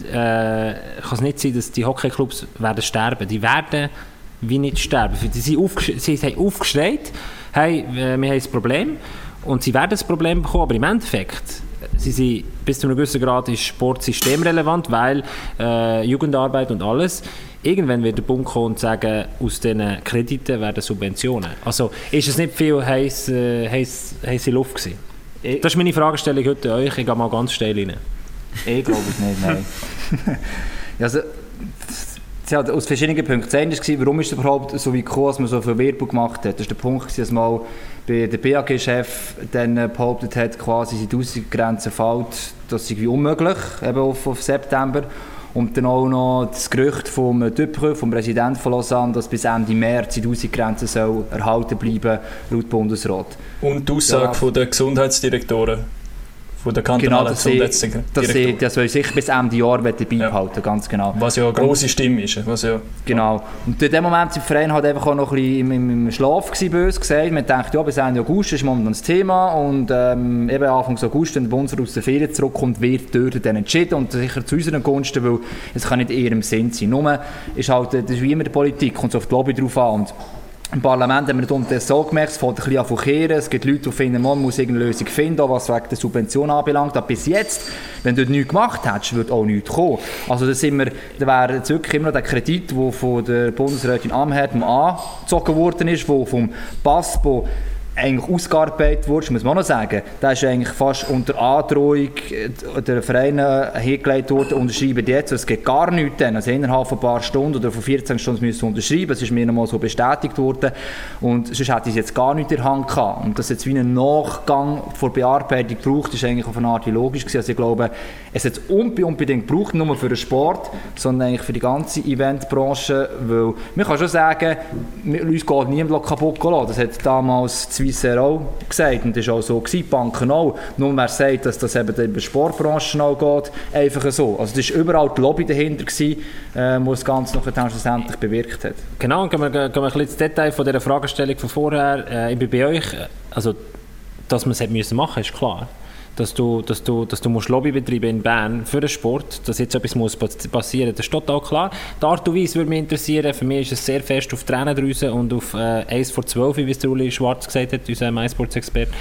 Speaker 3: äh, kann es nicht sein, dass die Hockeyclubs werden sterben. Die werden wie nicht sterben. Die sind aufgesch sie haben aufgeschreit, hey, äh, wir haben ein Problem und sie werden das Problem bekommen, aber im Endeffekt sie sind, bis zu einem gewissen Grad ist Sport systemrelevant, weil äh, Jugendarbeit und alles Irgendwann wird der Bund kommen und sagen, aus diesen Krediten werden Subventionen. Also ist es nicht viel heiß, äh, heiß, heiße Luft gewesen?
Speaker 4: Ich-
Speaker 3: Das ist meine Fragestellung heute an euch. Ich gehe mal ganz steil rein.
Speaker 4: Ich glaube es nicht, nein. Also, es hat aus verschiedenen Punkten. Das eine war, warum ist es überhaupt so wie gekommen, dass man so viel Werbung gemacht hat. Das war der Punkt, dass mal bei der BAG-Chef dann äh, behauptet hat, quasi die Außengrenze fällt, das sei wie unmöglich, eben auf, auf September. Und dann auch noch das Gerücht vom Dupreux, vom Präsidenten von Lausanne, dass bis Ende März die Außengrenze soll erhalten bleiben, laut Bundesrat.
Speaker 2: Und die Aussage
Speaker 4: Ja.
Speaker 2: von der Gesundheitsdirektoren, von der
Speaker 4: Genau,
Speaker 2: kantonalen
Speaker 4: dass sie, dass sie das soll sich bis Ende Jahr beibehalten, ganz genau.
Speaker 2: Was ja eine grosse Stimme ist. Was ja,
Speaker 4: Genau. Und in dem Moment war der Verein halt einfach auch noch ein bisschen im, im, Schlaf gewesen, bös gesagt. Man denkt, ja, bis Ende August ist momentan das Thema und ähm, eben Anfang August, wenn der Bundesrat aus der Ferien zurückkommt, wird dort dann entschieden und sicher zu unseren Gunsten, weil es kann nicht in ihrem Sinn sein. Nur ist halt, das ist wie immer die Politik, kommt so auf die Lobby drauf an und im Parlament haben wir das so gemerkt, es fängt ein bisschen an zu kehren. Es gibt Leute, die finden, man muss irgendeine Lösung finden, auch was wegen der Subvention anbelangt. Aber bis jetzt, wenn du nichts gemacht hättest, würde auch nichts kommen. Also da, sind wir, da wäre jetzt wirklich immer noch der Kredit, der von der Bundesrätin Amherd angezogen worden ist, der vom PASPO eigentlich ausgearbeitet wurde, muss man auch noch sagen, der ist eigentlich fast unter Androhung äh, der Vereine hingelegt worden, unterschreiben jetzt, es geht gar nichts dann, also innerhalb von ein paar Stunden oder von 14 Stunden müssen sie unterschreiben, es ist mir nochmal so bestätigt worden. Und sonst hätte ich jetzt gar nicht in der Hand gehabt. Und dass jetzt wie ein Nachgang vor Bearbeitung braucht, ist eigentlich auf eine Art logisch gewesen, also ich glaube, es hat es unbe- unbedingt gebraucht, nur für den Sport, sondern eigentlich für die ganze Eventbranche, weil man kann schon sagen, uns geht niemand kaputt lassen. Das hat damals Swissair auch gesagt und das war auch so, gewesen, die Banken auch. Nur wer sagt, dass das eben in der Sportbranche auch geht, einfach so. Also es war überall die Lobby dahinter, gewesen, äh, wo das Ganze noch schlussendlich bewirkt hat.
Speaker 3: Genau, gehen wir, gehen wir ein bisschen ins Detail von dieser Fragestellung von vorher. Äh, ich bin bei euch, also, dass man es hätte müssen machen, ist klar. Dass du, dass du, dass du musst Lobby betreiben in Bern für den Sport, dass jetzt etwas muss passieren Das ist total klar. Die Art und Weise würde mich interessieren. Für mich ist es sehr fest auf Tränendrüse und auf äh, 1 vor 12, wie es der Uli Schwarz gesagt hat, unser MySports-Experte.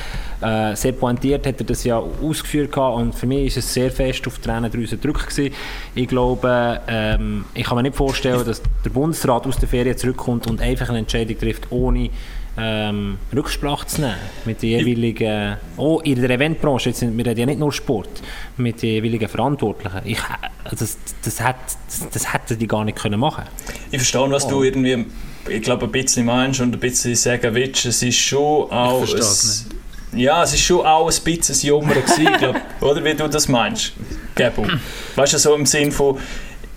Speaker 3: Äh, sehr pointiert hat er das ja ausgeführt gehabt und für mich ist es sehr fest auf Tränendrüse gedrückt gewesen. Ich glaube, ähm, ich kann mir nicht vorstellen, dass der Bundesrat aus der Ferien zurückkommt und einfach eine Entscheidung trifft, ohne ähm, Rücksprache zu nehmen mit den jeweiligen, oh, in der Eventbranche, jetzt, wir reden ja nicht nur Sport, mit den jeweiligen Verantwortlichen. Ich, das, das, hat, das, das hätten die gar nicht können machen
Speaker 2: Ich verstehe, was oh. du irgendwie, ich glaube, ein bisschen meinst und ein bisschen sagen willst. Es ist schon auch... Ich es, ja, es ist schon auch ein bisschen ein Jummer gewesen, glaub, oder wie du das meinst, Gebo. Weißt du, so im Sinn von,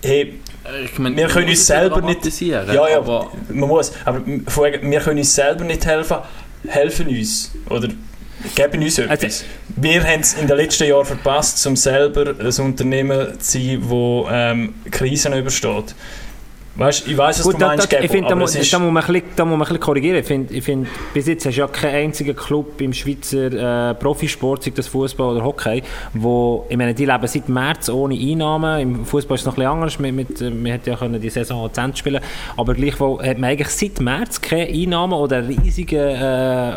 Speaker 2: hey, ich mein, wir können uns selber nicht. Ja, ja, aber man muss. Aber wir können uns selber nicht helfen. Helfen uns. Oder geben uns etwas. Also, wir haben es in den letzten Jahren verpasst, um selber ein Unternehmen zu sein, das ähm, Krisen übersteht. Weißt, ich weiß, was Gut, du meinst,
Speaker 3: da, da, ich find, da, muss, da, muss man ein bisschen, da muss man ein bisschen korrigieren. Ich finde, ich find, bis jetzt hast du ja keinen einzigen Club im Schweizer äh, Profisport, sei das Fußball oder Hockey, wo, ich meine, die leben seit März ohne Einnahmen. Im Fußball ist es noch ein bisschen anders. Mit, mit, äh, wir hätten ja können die Saison auch zu spielen aber gleichwohl hat man eigentlich seit März keine Einnahmen oder einen riesigen äh,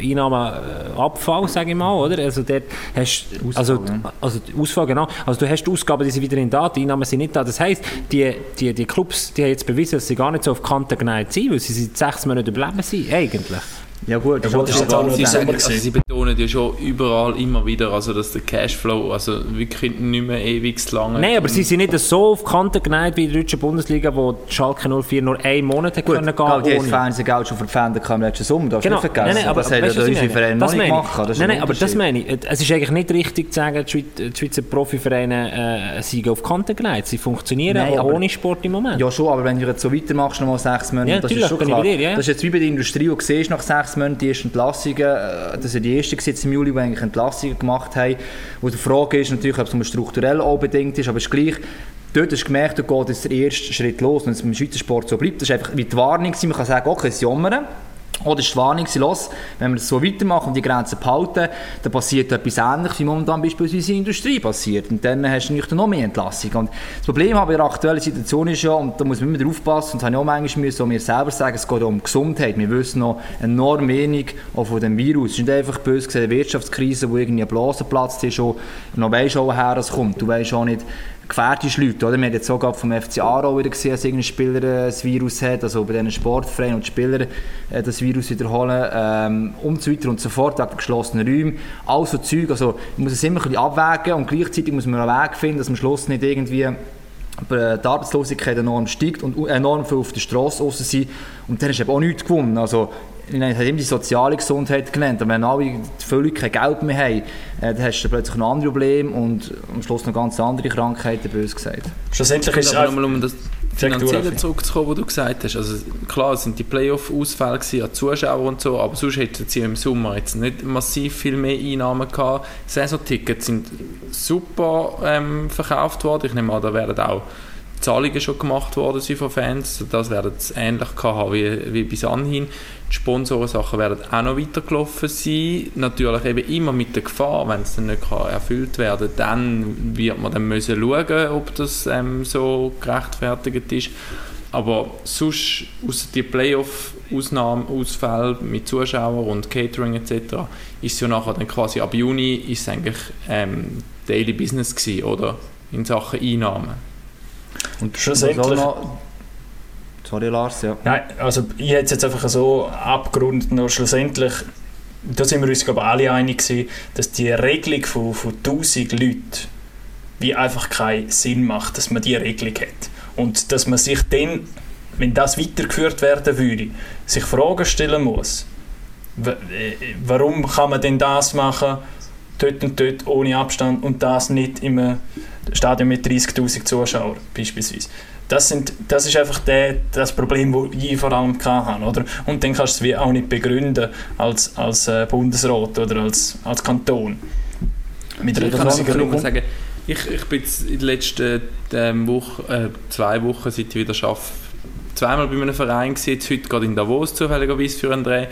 Speaker 3: Einnahmenabfall, sage ich mal, oder? Also dort hast also, also Ausfall, genau. Also du hast die Ausgaben, die sind wieder in da, die Einnahmen sind nicht da. Das heisst, die, die, die Clubs die haben jetzt bewiesen, dass sie gar nicht so auf Kante geneigt sind, weil sie seit sechs Monaten überleben sind, eigentlich.
Speaker 1: Ja gut, das ja, ist auch sie, also sie betonen ja schon überall immer wieder, also dass der Cashflow also wirklich nicht mehr ewig lang
Speaker 3: Nein, aber sie sind nicht so auf die Kante geneigt wie in der deutschen Bundesliga, wo die Schalke 04 nur einen Monat gut, können gehen
Speaker 4: Die haben Fernsehgeld schon verpfändet im letzten Sommer, darfst genau. nicht vergessen. Nein, nein, aber, das ja unsere Vereine noch nicht gemacht.
Speaker 3: Das nein, nein, aber das meine ich. Es ist eigentlich nicht richtig zu sagen, die Schweizer Profivereine äh, sind auf die Kante geneigt. Sie funktionieren nein, auch ohne Sport im Moment.
Speaker 4: Ja schon, aber wenn du jetzt so weitermachst, noch mal sechs Monate, ja, das ist schon klar. Dir, ja. Das ist jetzt wie bei der Industrie, wo du siehst, nach sechs Monaten die ersten Entlassungen, äh, das sind die ersten im Juli, die eigentlich Entlassungen gemacht haben, wo die Frage ist natürlich, ob es strukturell auch bedingt ist, aber es ist gleich, dort hast du gemerkt, da geht der erste Schritt los und wenn es im Schweizer Sport so bleibt, das ist einfach wie die Warnung, man kann sagen, okay, es jammern, oder ist die Warnung, los, wenn wir das so weitermachen und die Grenzen behalten, dann passiert etwas Ähnliches, wie momentan beispielsweise in der Industrie passiert. Und dann hast du natürlich noch mehr Entlassung. Und das Problem aber in der aktuellen Situation ist ja, und da muss man immer drauf passen, und das habe ich auch manchmal müssen, mir selber sagen, es geht um Gesundheit. Wir wissen noch enorm wenig auch von dem Virus. Es ist nicht einfach böse gesehen, eine Wirtschaftskrise, wo irgendwie ein Blase platzt ist, und noch weisst woher es kommt. Du weißt auch nicht, gefährlich Leute. Oder? Wir haben jetzt sogar vom FC Aarau wieder gesehen, dass irgendein Spieler äh, das Virus hat, also bei diesen Sportvereinen und Spieler äh, das Virus wiederholen ähm, und so weiter und so fort, wegen geschlossenen Räumen. All so Zeug, also man muss es immer ein bisschen abwägen und gleichzeitig muss man einen Weg finden, dass am Schluss nicht irgendwie die Arbeitslosigkeit enorm steigt und enorm viel auf der Straße raus sind. Und dann ist eben auch nichts gewonnen. Also, ich habe immer die soziale Gesundheit genannt. Und wenn alle völlig kein Geld mehr haben, äh, dann hast du plötzlich noch andere Probleme und am Schluss noch ganz andere Krankheiten, bös gesagt.
Speaker 1: Schlussendlich ist es aber nochmal um das Finanzielle zurückzukommen, was du gesagt hast. Also klar, es sind die Playoff-Ausfälle an Zuschauern und so, aber sonst hätten sie im Sommer jetzt nicht massiv viel mehr Einnahmen gehabt. Saisontickets sind super ähm, verkauft worden. Ich nehme an, da werden auch Zahlungen schon gemacht worden sind von Fans. Das werden sie ähnlich haben wie, wie bis anhin. Die Sponsorensachen werden auch noch weitergelaufen sein. Natürlich eben immer mit der Gefahr, wenn es dann nicht erfüllt werden kann, dann wird man dann müssen schauen, ob das ähm, so gerechtfertigt ist. Aber sonst, außer die Playoff-Ausnahmen, Ausfälle mit Zuschauern und Catering etc., ist es ja nachher dann quasi ab Juni ist es eigentlich ähm, Daily Business gewesen, oder? In Sachen Einnahmen.
Speaker 4: Und schlussendlich... Sorry Lars, ja.
Speaker 2: Nein, also ich hätte es jetzt einfach so abgerundet, nur schlussendlich, da sind wir uns glaube alle einig gewesen, dass die Regelung von, von 1000 Leuten wie einfach keinen Sinn macht, dass man diese Regelung hat. Und dass man sich dann, wenn das weitergeführt werden würde, sich Fragen stellen muss, äh, warum kann man denn das machen, dort und dort ohne Abstand und das nicht im Stadion mit 30'000 Zuschauern beispielsweise. Das, sind, das ist einfach der, das Problem, das ich vor allem hatte. Oder? Und dann kannst du es auch nicht begründen als, als äh, Bundesrat oder als, als Kanton.
Speaker 1: Mit ich kann nur sagen, ich, ich bin in den letzten ähm, Woche, äh, zwei Wochen, seit ich wieder arbeite, zweimal bei einem Verein gesehen, jetzt heute gerade in Davos zufälligerweise für einen Dreh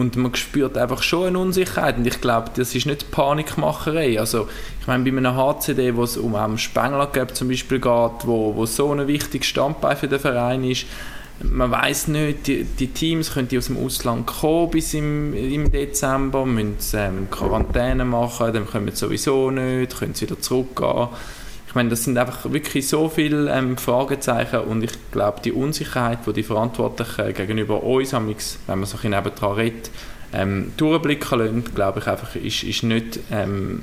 Speaker 1: und man spürt einfach schon eine Unsicherheit und ich glaube, das ist nicht Panikmacherei. Also ich meine, bei einem HCD, wo es um einen Spengler zum Beispiel geht, wo, wo so ein wichtiges Standbein für den Verein ist, man weiß nicht, die, die, Teams können die aus dem Ausland kommen bis im, im Dezember, müssen ähm, Quarantäne machen, dann kommen sie sowieso nicht, können sie wieder zurückgehen. Ich meine, das sind einfach wirklich so viele ähm, Fragezeichen und ich glaube, die Unsicherheit, die die Verantwortlichen gegenüber uns, wenn man so ein nebendran redet, ähm, durchblicken lassen, glaube ich einfach, ist, ist nicht ähm,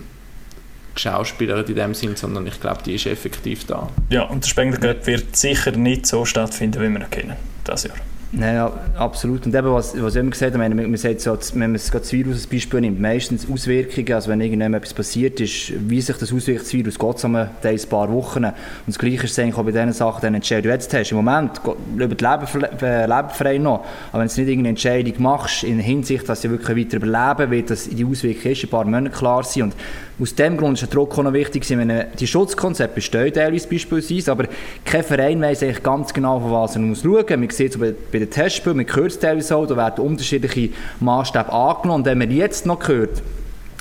Speaker 1: geschauspielert in dem Sinn, sondern ich glaube, die ist effektiv da.
Speaker 2: Ja, und der Spengler wird sicher nicht so stattfinden, wie wir ihn kennen, das Jahr.
Speaker 4: Ja, absolut. Und eben, was, was ich immer gesagt habe, man sagt so, wenn man das Virus als Beispiel nimmt, meistens Auswirkungen, also wenn irgendjemand etwas passiert ist, wie sich das auswirkt, das Virus, geht es um ein paar Wochen. Und das Gleiche ist eigentlich auch bei diesen Sachen, die Entscheidung, die du jetzt hast. Im Moment über die Leben frei noch, aber wenn du nicht irgendeine Entscheidung machst, in Hinsicht, dass sie wirklich weiter überleben, wird das die Auswirkungen in ein paar Monaten klar sein. Und aus dem Grund ist der Druck auch noch wichtig, wenn die Schutzkonzepte bestehen teilweise beispielsweise, aber kein Verein weiss eigentlich ganz genau, von was er muss schauen. Man sieht es bei, bei den Testspielen, man hört es teilweise auch, da werden unterschiedliche Maßstäbe angenommen. Und wenn man jetzt noch hört,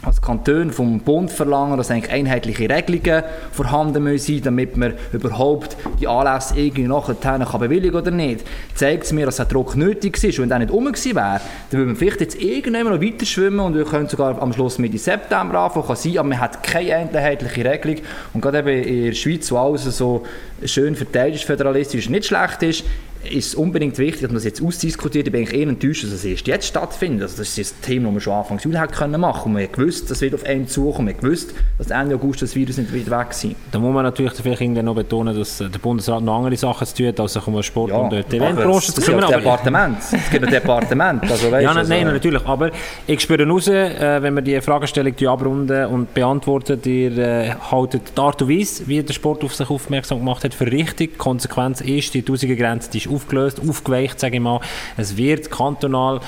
Speaker 4: als Kanton vom Bund verlangen, dass eigentlich einheitliche Regelungen vorhanden müssen damit man überhaupt die Anlässe irgendwie nachher kann bewilligen oder nicht, zeigt es mir, dass der Druck nötig ist. Und wenn der nicht um gewesen wäre, dann würde man vielleicht jetzt irgendwann noch weiter schwimmen und wir können sogar am Schluss Mitte September anfangen, kann sein, aber man hat keine einheitliche Regelung. Und gerade eben in der Schweiz, wo alles so schön verteidigt föderalistisch nicht schlecht ist, ist es unbedingt wichtig, dass man das jetzt ausdiskutiert. Ich bin eher enttäuscht, dass es erst jetzt stattfindet. Also das ist ein Thema, das man schon Anfang Juli hätte können machen können. Man hat gewusst, das wird auf einen zukommen. Man gewusst, dass Ende August das Virus nicht wieder weg sein
Speaker 3: Da muss man natürlich vielleicht noch betonen, dass der Bundesrat noch andere Sachen zu tun hat, als sich um Sport ja, und die Eventbranche
Speaker 4: zu kümmern. Es Departement. Es gibt ein Departement. Also,
Speaker 3: weißt, ja, nein, also, nein, natürlich. Aber ich spüre raus, äh, wenn wir die Fragestellung abrunden und beantworten, ihr äh, haltet die Art und Weise, wie der Sport auf sich aufmerksam gemacht hat, für richtig. Die Konsequenz ist, die Tausendgrenze die ist aufgelöst, aufgeweicht, sage ich mal. Es wird kantonal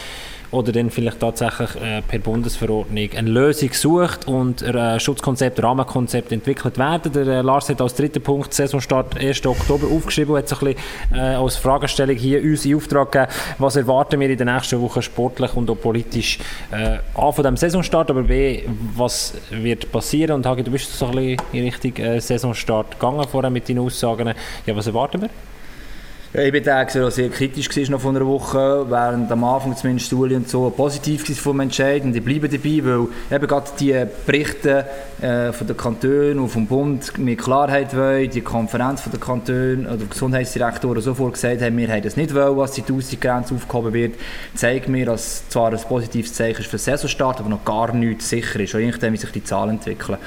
Speaker 3: oder dann vielleicht tatsächlich äh, per Bundesverordnung eine Lösung sucht und ein äh, Schutzkonzept, Rahmenkonzept entwickelt werden. Der äh, Lars hat als dritten Punkt Saisonstart 1. Oktober aufgeschrieben und hat so ein bisschen äh, als Fragestellung hier uns in Auftrag gegeben, was erwarten wir in den nächsten Wochen sportlich und auch politisch äh, A von dem Saisonstart, aber B, was wird passieren und Hagi, du bist so ein bisschen in Richtung äh, Saisonstart gegangen vorher mit deinen Aussagen. Ja, was erwarten wir?
Speaker 4: Ja, ich bin der, sehr kritisch war noch von einer Woche, während am Anfang zumindest Uli und so positiv war vom Entscheid und ich bleibe dabei, weil eben gerade die Berichte äh, von den Kantonen und vom Bund mit Klarheit wollen, die Konferenz von den Kantonen oder der Gesundheitsdirektoren sofort gesagt haben, wir haben das nicht wollen, was die 1000 Grenze aufgehoben wird, zeigt mir, dass zwar ein positives Zeichen ist für den Saisonstart, aber noch gar nichts sicher ist, auch je nachdem, wie sich die Zahlen entwickeln.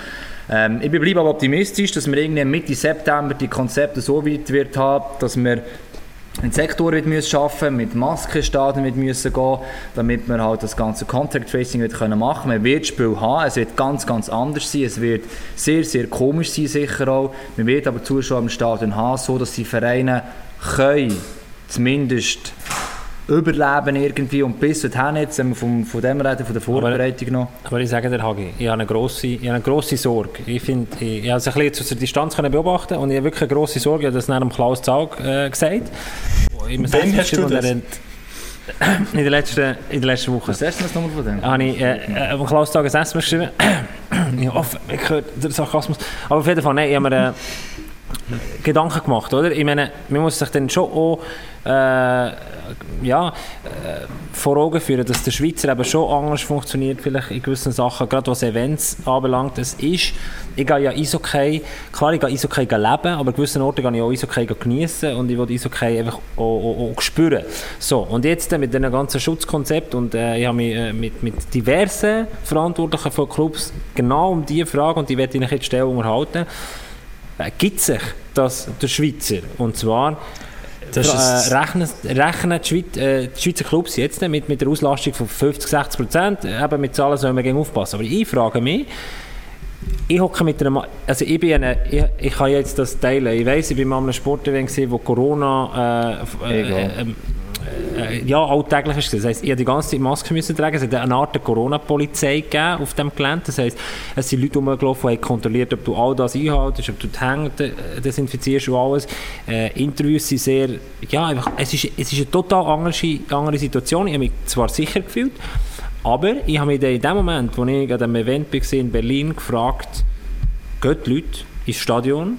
Speaker 4: Ähm, ich bleibe aber optimistisch, dass wir irgendwie Mitte September die Konzepte so weit wird haben, dass wir einen Sektor wird müssen schaffen, mit Maskenstaaten wird müssen gehen, damit wir halt das ganze Contact Tracing wird können machen. Man wird Spiel haben, es wird ganz ganz anders sein, es wird sehr sehr komisch sein sicher auch. Man wird aber Zuschauer im Stadion haben, so dass die Vereine können zumindest überleben irgendwie und bis dorthin jetzt, wenn wir von, von dem reden, von der Vorbereitung
Speaker 3: aber,
Speaker 4: noch.
Speaker 3: Aber ich sage dir, Hagi, ich habe eine grosse, ich habe eine grosse Sorge. Ich, finde, ich, ich habe es ein bisschen aus der Distanz können beobachten und ich habe wirklich eine grosse Sorge, ich habe das nach dem Klaus Zaug äh, gesagt.
Speaker 2: Wann hast du das?
Speaker 3: in der letzten, in der letzten Woche.
Speaker 4: Was hast du das nochmal von dem?
Speaker 3: Habe ich äh, äh, am Klaus Tag ein SMS geschrieben. ich hoffe, ich höre den Sarkasmus. Aber auf jeden Fall, nein, ich habe mir äh, Gedanken gemacht, oder? Ich meine, man muss sich dann schon auch äh, ja, äh, vor Augen führen, dass der Schweizer eben schon anders funktioniert, vielleicht in gewissen Sachen, gerade was Events anbelangt. Es ist, ich gehe ja Eishockey, klar, ich gehe Eishockey leben, aber an gewissen Orten gehe ich auch Eishockey genießen und ich will Eishockey einfach auch, auch, auch spüren. So, und jetzt mit diesem ganzen Schutzkonzept und äh, ich habe mich äh, mit, mit diversen Verantwortlichen von Clubs genau um diese Frage, und die werde ich jetzt stellen, unterhalten, äh, gibt sich das der Schweizer, und zwar das äh, rechnen, rechnen die, Schweiz, äh, die Schweizer Clubs jetzt mit, mit der Auslastung von 50, 60 Prozent. Eben mit Zahlen sollen wir gegen aufpassen. Aber ich frage mich, ich hocke mit einer, also ich bin eine, ich, ich kann jetzt das teilen. Ich weiss, ich war mal einem Sportevent wo Corona äh, äh, äh, ja, alltäglich ist. Das heisst, ich musste die ganze Zeit Maske müssen tragen. Es hat eine Art Corona-Polizei gegeben auf dem Gelände. Das heisst, es sind Leute rumgelaufen, die haben kontrolliert, ob du all das einhaltest, ob du die Hände de- desinfizierst und alles. Äh, Interviews sind sehr, ja, einfach, es ist, es ist eine total andere, andere Situation. Ich habe mich zwar sicher gefühlt, aber ich habe mich in dem Moment, wo ich an dem Event war in Berlin, gefragt, gehen die Leute ins Stadion,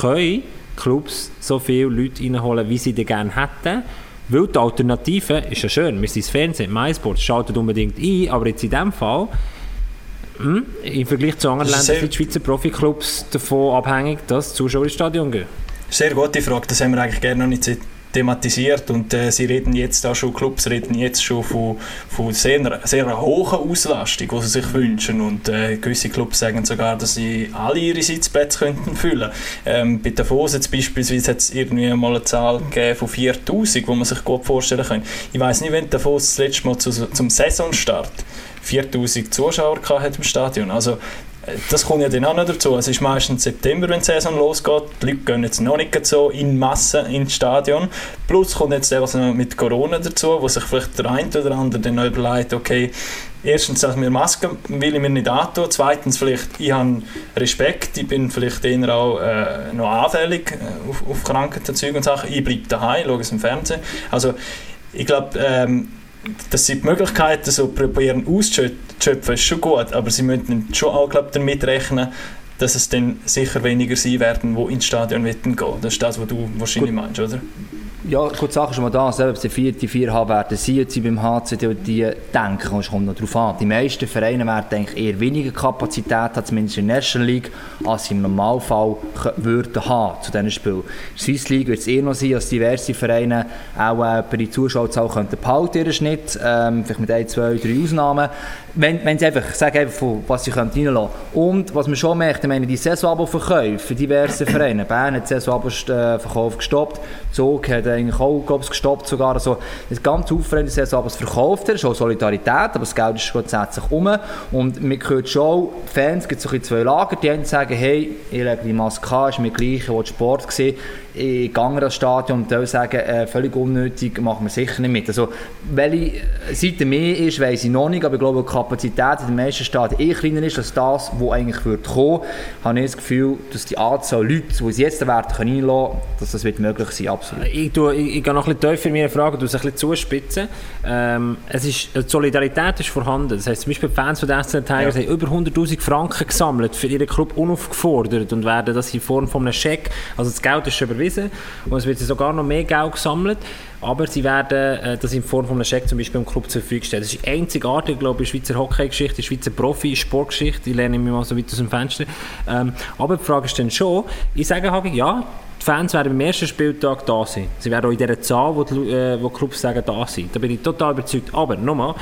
Speaker 3: können Clubs so viele Leute reinholen, wie sie gerne hätten. Weil die Alternative ist ja schön, wir sind das Fernsehen, MySports, schaltet unbedingt ein, aber jetzt in diesem Fall, hm, im Vergleich zu anderen Ländern sind die Schweizer Profiklubs davon abhängig, dass Zuschauer ins Stadion gehen.
Speaker 2: Sehr gute Frage, das haben wir eigentlich gerne noch nicht thematisiert und äh, sie reden jetzt auch schon, Clubs reden jetzt schon von, von sehr, sehr hohen Auslastung, die sie sich wünschen und äh, gewisse Clubs sagen sogar, dass sie alle ihre Sitzplätze könnten füllen. Ähm, bei Davos jetzt beispielsweise hat es irgendwie mal eine Zahl von 4000, wo man sich gut vorstellen kann. Ich weiß nicht, wenn Davos das letzte Mal zu, zum Saisonstart 4000 Zuschauer gehabt hat im Stadion. Also das kommt ja dann auch noch dazu. Es ist meistens September, wenn die Saison losgeht. Die Leute gehen jetzt noch nicht so in Masse ins Stadion. Plus kommt jetzt etwas mit Corona dazu, wo sich vielleicht der eine oder andere dann überlegt, okay, erstens, dass mir Masken will ich mir nicht antun. Zweitens, vielleicht, ich habe Respekt, ich bin vielleicht eher auch äh, noch anfällig äh, auf, auf Krankheiten, und Sachen. Ich bleibe daheim, schaue es im Fernsehen. Also, ich glaube, ähm, dass sie die Möglichkeiten so probieren auszuschöpfen, ist schon gut, aber sie müssen schon auch glaub, damit rechnen, dass es dann sicher weniger sein werden, die ins Stadion gehen Das ist das, was du wahrscheinlich meinst, oder?
Speaker 4: Ja, gut, Sache ist schon mal da, selbst die vierte, viereinhalb werden sie jetzt beim HCD und die denken, es kommt noch darauf an. Die meisten Vereine werden eher weniger Kapazität haben, zumindest in der National League, als sie im Normalfall würden haben zu diesen Spielen. In der Swiss League wird es eher noch sein, dass diverse Vereine auch äh, bei der Zuschauerzahl könnten behalten ihren Schnitt, ähm, vielleicht mit ein, zwei, drei Ausnahmen. Wenn, wenn sie einfach, ich sage einfach, was sie reinlassen Und was man schon merkt, ich meine, die Saisonabo-Verkäufe für diverse Vereine, Bern hat Saisonabo-Verkauf gestoppt, Zug hat eigentlich auch, glaube ich, gestoppt sogar. Also, das ganze Aufrennen der Saisonabos verkauft er, schon Solidarität, aber das Geld ist grundsätzlich um. Und man hört schon, die Fans, es gibt so ein bisschen zwei Lager, die einen sagen, hey, ich lege die Maske an, ist mir gleich, ich Sport sehen, ich gehe ans Stadion und die sagen, äh, völlig unnötig, machen wir sicher nicht mit. Also, welche Seite mehr ist, weiss ich noch nicht, aber ich glaube, Kapazität in den meisten Stadien eh kleiner ist als das, was eigentlich wird kommen, habe ich das Gefühl, dass die Anzahl Leute, die sie jetzt werden können reinlassen können, dass das wird möglich sein, absolut.
Speaker 3: Ich, tue, ich, ich gehe noch ein bisschen tiefer in meine Frage, du es ein bisschen zuspitzen. Ähm, es ist, die Solidarität ist vorhanden. Das heisst, zum Beispiel die Fans von den SC Tigers haben über 100'000 Franken gesammelt für ihren Club unaufgefordert und werden das in Form von einem Scheck, also das Geld ist schon überwiesen und es wird sogar noch mehr Geld gesammelt, aber sie werden äh, das in Form von einem Scheck zum Beispiel im Club zur Verfügung stellen. Das ist einzigartig, glaube ich, in Schweizer Hockey-Geschichte, in Schweizer Profi-Sportgeschichte. Ich lehne mich mal so weit aus dem Fenster. Ähm, aber die Frage ist dann schon, ich sage Hagi, ja, die Fans werden beim ersten Spieltag da sein. Sie werden auch in dieser Zahl, wo die, äh, wo die Clubs sagen, da sein. Da bin ich total überzeugt. Aber nochmal,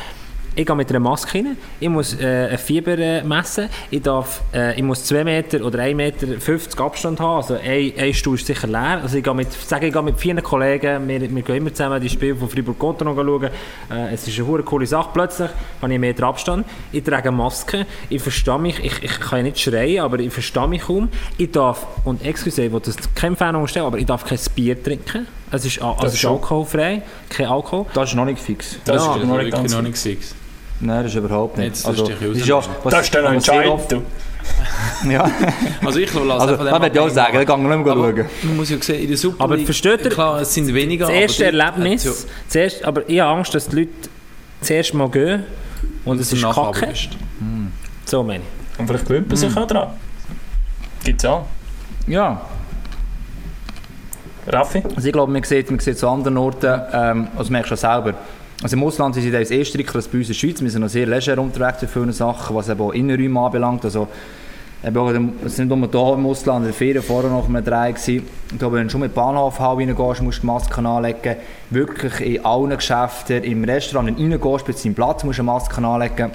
Speaker 3: ich gehe mit einer Maske rein, ich muss äh, ein Fieber äh, messen, ich, darf, äh, ich muss 2 Meter oder 1,50 Meter 50 Abstand haben, also ein, ein Stuhl ist sicher leer. Also ich gehe mit, sage, ich gehe mit vielen Kollegen, wir, wir gehen immer zusammen die Spiele von Fribourg-Gotteron schauen. Äh, es ist eine coole Sache. Plötzlich habe ich einen Meter Abstand, ich trage Maske, ich verstehe mich, ich, ich kann ja nicht schreien, aber ich verstehe mich kaum. Ich darf, und excuse, ich will das kein Fan unterstellen, aber ich darf kein Bier trinken. Es ist, also es ist alkoholfrei, kein Alkohol.
Speaker 4: Das ist noch nicht fix.
Speaker 2: Das
Speaker 1: Ja,
Speaker 2: ist noch nicht
Speaker 1: wirklich
Speaker 2: ganz
Speaker 1: noch nicht fix.
Speaker 4: Nein, das ist überhaupt nicht.
Speaker 1: Jetzt dich
Speaker 4: das ist ja, was,
Speaker 2: Das ist dann noch entscheidend.
Speaker 4: Ja,
Speaker 1: Also ich lasse
Speaker 4: also,
Speaker 1: dem
Speaker 4: das würde ich auch sagen, da
Speaker 1: machen.
Speaker 4: gehen wir nicht mehr
Speaker 1: Aber
Speaker 4: schauen.
Speaker 1: Man muss ja sehen, in der Super
Speaker 3: Aber versteht ihr?
Speaker 1: Klar, es sind weniger.
Speaker 3: Das
Speaker 1: aber
Speaker 3: erste
Speaker 1: die-
Speaker 3: Erlebnis,
Speaker 1: Ja,
Speaker 3: zuerst, aber ich habe Angst, dass die Leute zuerst mal gehen und es ist kacke.
Speaker 1: bist.
Speaker 3: So meine ich.
Speaker 2: Und vielleicht gewöhnt man sich auch dran. Gibt es auch.
Speaker 4: Ja,
Speaker 2: Raffi?
Speaker 4: also ich glaube, man sieht, man sieht zu anderen Orten, ähm, also merkst du selber, also im Ausland sind sie als Österreicher als bei uns in der Schweiz, wir sind noch sehr leger unterwegs für viele Sachen, was eben auch Innenräume anbelangt, also eben es sind nur hier im Ausland, in der Ferien vorher noch einem Drei gewesen. Wenn du schon mit Bahnhofhalle reingehst, musst du die Maske anlegen. Wirklich in allen Geschäften, im Restaurant, wenn du reingehst, bei deinem Platz musst du eine Maske anlegen.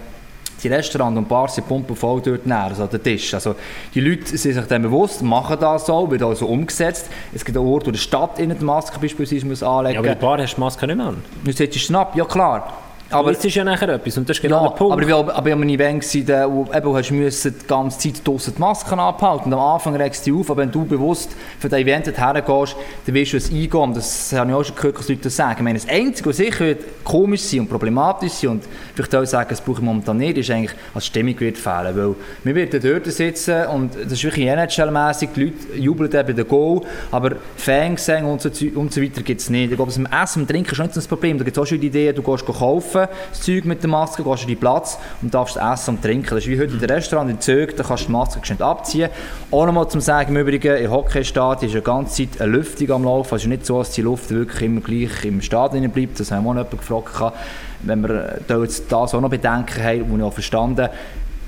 Speaker 4: Die Restaurants und Bars sind pumpenvoll dort näher, also der Tisch. Also die Leute sind sich dem bewusst, machen das so, wird also umgesetzt. Es gibt einen Ort, wo die Stadt innen die Maske beispielsweise muss anlegen
Speaker 3: Ja, aber
Speaker 4: muss.
Speaker 3: in der Bar hast du die Maske nicht mehr an.
Speaker 4: Du setzt es ab, ja klar.
Speaker 3: Aber es ist ja nachher etwas und das ist
Speaker 4: ja,
Speaker 3: genau der Punkt.
Speaker 4: aber ich war aber ich war an Event, gewesen, wo eben, du hast müssen die ganze Zeit draussen die Masken abhalten. Und am Anfang regst du dich auf, aber wenn du bewusst für das Event hergehst, dann wirst du es eingehen. Und Das habe ich auch schon gehört, dass Leute das sagen. Ich meine, das Einzige, was sicher komisch sein und problematisch sein und vielleicht auch sagen, das brauche ich momentan nicht, ist eigentlich, als Stimmung wird fehlen. Weil wir werden dort sitzen und das ist wirklich NHL-mässig, die Leute jubeln eben bei den Goal, aber Fangesänge und so, und so weiter gibt es nicht. Ich glaube, beim Essen und Trinken ist nicht so das Problem. Da gibt es auch schon die Idee, du gehst kaufen, das Zeug mit der Maske, gehst an deinen Platz und darfst essen und trinken. Das ist wie heute in dem Restaurant in Zug, da kannst du die Maske geschwind abziehen. Auch nochmal zum Sagen, im Übrigen, im Hockeystadion ist eine ganze Zeit eine Lüftung am Laufen. Also es ist nicht so, dass die Luft wirklich immer gleich im Stadion bleibt. Das haben wir auch noch jemanden gefragt. Wenn wir das auch noch bedenken haben, wo ich auch verstanden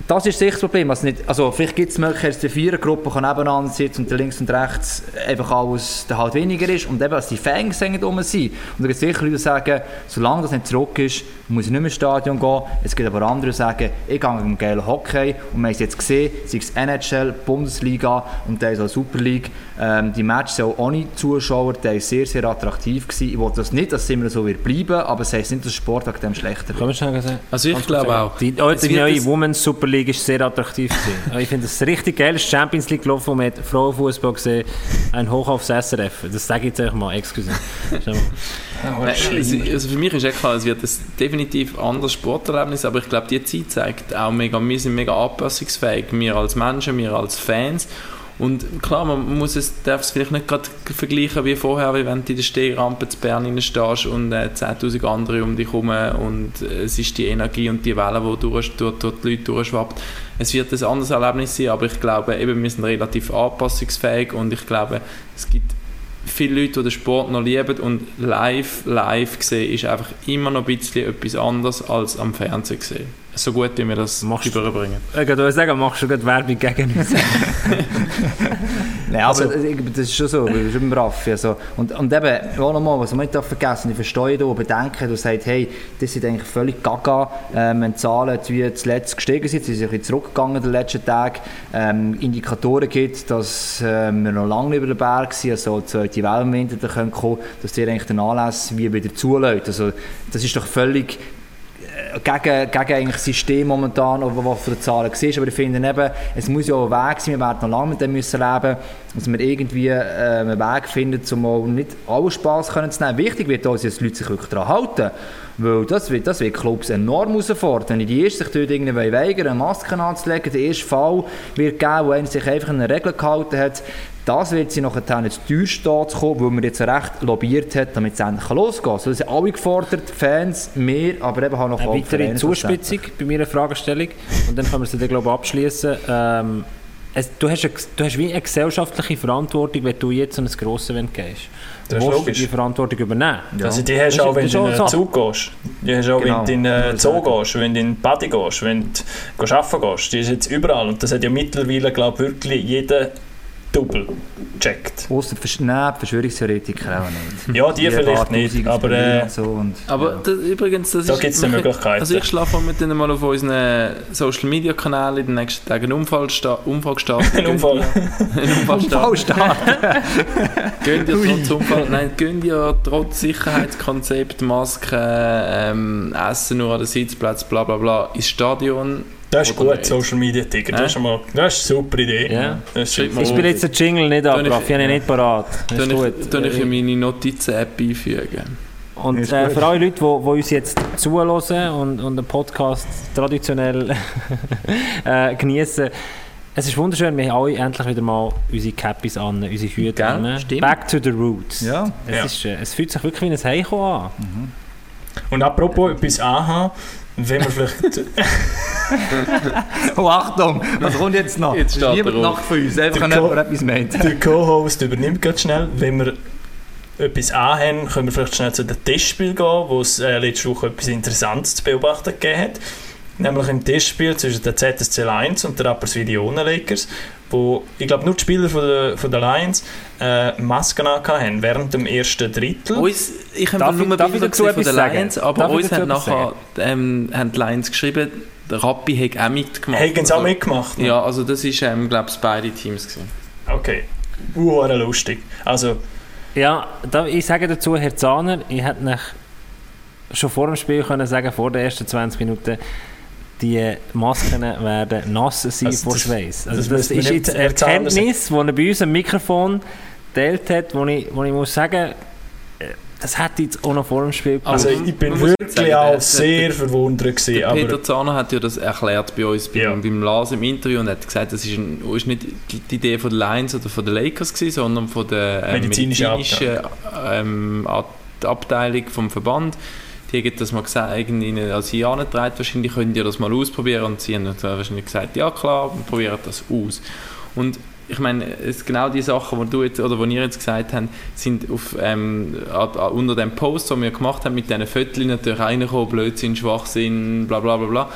Speaker 4: das ist sicher das Problem. Also, nicht, also vielleicht gibt es die Möglichkeit, dass die Vierergruppe kann nebeneinander sitzen und links und rechts einfach alles der halt weniger ist und eben, dass die Fans rum sind. Und da gibt es sicher Leute, die sagen, solange das nicht zurück ist, muss ich nicht mehr ins Stadion gehen. Es gibt aber andere, die sagen, ich gehe im geilen Hockey und wir haben es jetzt gesehen, sei es NHL, Bundesliga und dann auch Super League. Ähm, die Matches auch ohne Zuschauer, die waren sehr, sehr attraktiv. Gewesen. Ich will das nicht, dass es immer so wird bleiben, aber es heisst nicht, dass der Sport wegen dem schlechter wird.
Speaker 3: Können wir schnell sagen?
Speaker 1: Also ich glaube auch.
Speaker 3: Die, oh, die neue Women's Super League ist sehr attraktiv gewesen. ich finde es richtig geil. Ist Champions League gelaufen, und man hat Frauenfußball gesehen. Ein Hoch aufs SRF. Das sage ich jetzt einfach mal. Excuse.
Speaker 2: Schlimm.
Speaker 1: also, also für mich ist eh klar, es wird ein definitiv anderes Sporterlebnis, aber ich glaube, die Zeit zeigt auch mega, wir sind mega anpassungsfähig, wir als Menschen, wir als Fans. Und klar, man muss es, darf es vielleicht nicht gerade vergleichen wie vorher, wie wenn du in der Stehrampe zu Bern stehst und äh, 10'000 andere um dich herum und äh, es ist die Energie und die Welle, die durch, durch, durch die Leute durchschwappt. Es wird ein anderes Erlebnis sein, aber ich glaube, eben, wir sind relativ anpassungsfähig und ich glaube, es gibt viele Leute, die den Sport noch lieben und live, live sehen, ist einfach immer noch ein bisschen etwas anderes als am Fernsehen sehen. So gut, wie wir das
Speaker 3: Machst du-
Speaker 1: überbringen.
Speaker 3: Ich würde sagen, machst du gerade Werbung gegen uns.
Speaker 4: Nein, aber ich- das ist schon so, das ist immer Raffi. Also, und, und eben, auch nochmal, was man nicht vergessen ich verstehe da, bedenken, du sagst, hey, das sind eigentlich völlig gaga, ähm, wenn die Zahlen wie zuletzt gestiegen sind, sie sind ein bisschen zurückgegangen in den letzten Tagen, ähm, Indikatoren gibt, dass ähm, wir noch lange nicht über den Berg sind, also die zweite Welle im Winter da können kommen, dass die eigentlich den Anlass wie wieder zulässt. Also, das ist doch völlig gegen, gegen eigentlich das System momentan, oder was den Zahlen siehst. Aber ich finde eben, es muss ja auch ein Weg sein, wir werden noch lange mit dem müssen leben, dass wir irgendwie äh, einen Weg finden, um nicht allen Spass können zu nehmen. Wichtig wird auch, dass die Leute sich wirklich daran halten. Weil das wird, das wird Clubs enorm herausfordern. Wenn die Ersten sich dort irgendwie weigern, Masken anzulegen, der erste Fall wird geben, wo einer sich einfach an eine Regel gehalten hat, das wird sie nachher zu teuer stehen zu kommen, weil man jetzt recht lobbyiert hat, damit es endlich losgehen kann. Also, das sind alle gefordert, die Fans, wir, aber eben auch noch
Speaker 3: Eine weitere
Speaker 4: Vereine
Speaker 3: Zuspitzung bei meiner Fragestellung. Und dann können wir sie dann, glaube ich, abschließen. Ähm, es, du, hast eine, du hast wie eine gesellschaftliche Verantwortung, wenn du jetzt an ein grosses Event gehst.
Speaker 2: Das ist
Speaker 3: musst du
Speaker 2: logisch.
Speaker 3: die Verantwortung übernehmen.
Speaker 2: Also die hast
Speaker 3: Das
Speaker 2: du auch,
Speaker 3: ist-
Speaker 2: wenn
Speaker 3: das
Speaker 2: du in
Speaker 3: ist
Speaker 2: den
Speaker 3: so.
Speaker 2: Zug gehst. Die hast du auch,
Speaker 4: Genau.
Speaker 2: wenn du in den
Speaker 4: Ja,
Speaker 2: Zoo gehst, wenn du in den Party gehst, wenn du arbeiten gehst. Die ist jetzt überall. Und das hat ja mittlerweile, glaube ich, wirklich jeder Double checkt.
Speaker 4: Ausser Versch Nein, die Verschwörungstheoretiker auch nicht.
Speaker 2: Ja, die vielleicht nicht, aber, äh,
Speaker 4: so und,
Speaker 1: Aber
Speaker 4: ja.
Speaker 1: das, übrigens, das
Speaker 2: Da ja
Speaker 1: wir-
Speaker 2: Möglichkeiten.
Speaker 1: Also ich schlafe mit denen mal auf unseren Social Media Kanälen in den nächsten Tagen einen Unfall sta- Umfrage starten.
Speaker 2: Ein Unfall.
Speaker 1: Starten.
Speaker 4: Unfallstart.
Speaker 1: Gönnt ihr trotz Unfall, nein, gönnt ihr trotz Sicherheitskonzept, Masken, ähm, Essen nur an den Sitzplatz, bla bla bla, ins Stadion.
Speaker 2: Das ist gut,
Speaker 1: nicht?
Speaker 2: Social Media Ticket. Das,
Speaker 1: Äh?
Speaker 2: ist schon mal, das ist eine super Idee.
Speaker 3: Ja.
Speaker 2: Super.
Speaker 1: mal
Speaker 3: Ich spiele jetzt den Jingle nicht ab,
Speaker 1: ich-
Speaker 3: Raffi, ich habe ihn nicht parat. Das ist
Speaker 1: Tue
Speaker 3: gut.
Speaker 1: ich, tue ich in meine Notizen-App einfügen.
Speaker 3: Und äh, für alle Leute, die, die uns jetzt zuhören und, und den Podcast traditionell äh, genießen, es ist wunderschön, wir haben alle endlich wieder mal unsere Cappies an, unsere Hüte
Speaker 1: Gell?
Speaker 3: an.
Speaker 4: Stimmt.
Speaker 3: Back to the roots.
Speaker 4: Ja.
Speaker 3: Es,
Speaker 2: Ja.
Speaker 3: Ist, äh, es fühlt sich wirklich wie ein Heimkommen an.
Speaker 2: Und apropos etwas anhaben, wenn wir vielleicht...
Speaker 4: Oh, Achtung, was kommt jetzt noch?
Speaker 1: Jetzt steht
Speaker 4: niemand nach von uns, einfach wenn jemand etwas meint.
Speaker 2: Der Co-Host übernimmt ganz schnell. Wenn wir etwas anhaben, können wir vielleicht schnell zu dem Testspiel gehen, wo es äh, letzte Woche etwas Interessantes zu beobachten gegeben hat. Nämlich im Testspiel zwischen der ZSC Lions und der Rapperswil Jona Lakers, wo ich glaube nur die Spieler von der, von der Lions äh, Masken haben während dem ersten Drittel.
Speaker 1: Uns, ich habe nur
Speaker 3: darf
Speaker 1: Bilder gesehen von den? Lions, aber
Speaker 3: Darf
Speaker 1: uns haben nachher ähm, haben die Lions geschrieben, der Rappi hat auch mitgemacht.
Speaker 2: Haben sie auch mitgemacht?
Speaker 1: Ja, also das ist, ähm, glaube ich, beide Teams gewesen.
Speaker 2: Okay. Uhr lustig. Also,
Speaker 3: Ja, da, ich sage dazu, Herr Zahner, ich hätte nach schon vor dem Spiel können sagen, vor den ersten 20 Minuten, die Masken werden nass sein
Speaker 2: Also
Speaker 3: vor
Speaker 2: das-
Speaker 3: Schweiß. Also
Speaker 2: das
Speaker 3: das, ist jetzt eine. Erkenntnis, die er bei uns am Mikrofon geteilt hat, wo ich, wo ich muss sagen, äh, das hätte jetzt auch noch vor dem Spiel
Speaker 2: Also
Speaker 1: Aber
Speaker 2: ich bin wirklich
Speaker 1: sagen,
Speaker 2: auch
Speaker 1: der-
Speaker 2: sehr verwundert gewesen,
Speaker 1: Der
Speaker 2: aber
Speaker 1: Peter Zahner hat ja das erklärt bei uns beim,
Speaker 2: Ja.
Speaker 1: beim Lars im Interview und hat gesagt, das ist, ein, ist nicht die Idee von den Lions oder von den Lakers gewesen, sondern von der ähm,
Speaker 2: Medizinischen
Speaker 1: medizinischen ähm, Ab- Abteilung vom Verband. Die haben das mal gesagt, irgendwie als sie angetragen, wahrscheinlich könnt ihr das mal ausprobieren und sie haben dann wahrscheinlich gesagt, ja klar, wir probieren das aus. Und ich meine, es genau die Sachen, die du jetzt, oder die ihr jetzt gesagt habt, sind auf, ähm, unter dem Post, den wir gemacht haben, mit diesen Vierteln natürlich reingekommen, Blödsinn, Schwachsinn, bla bla bla bla.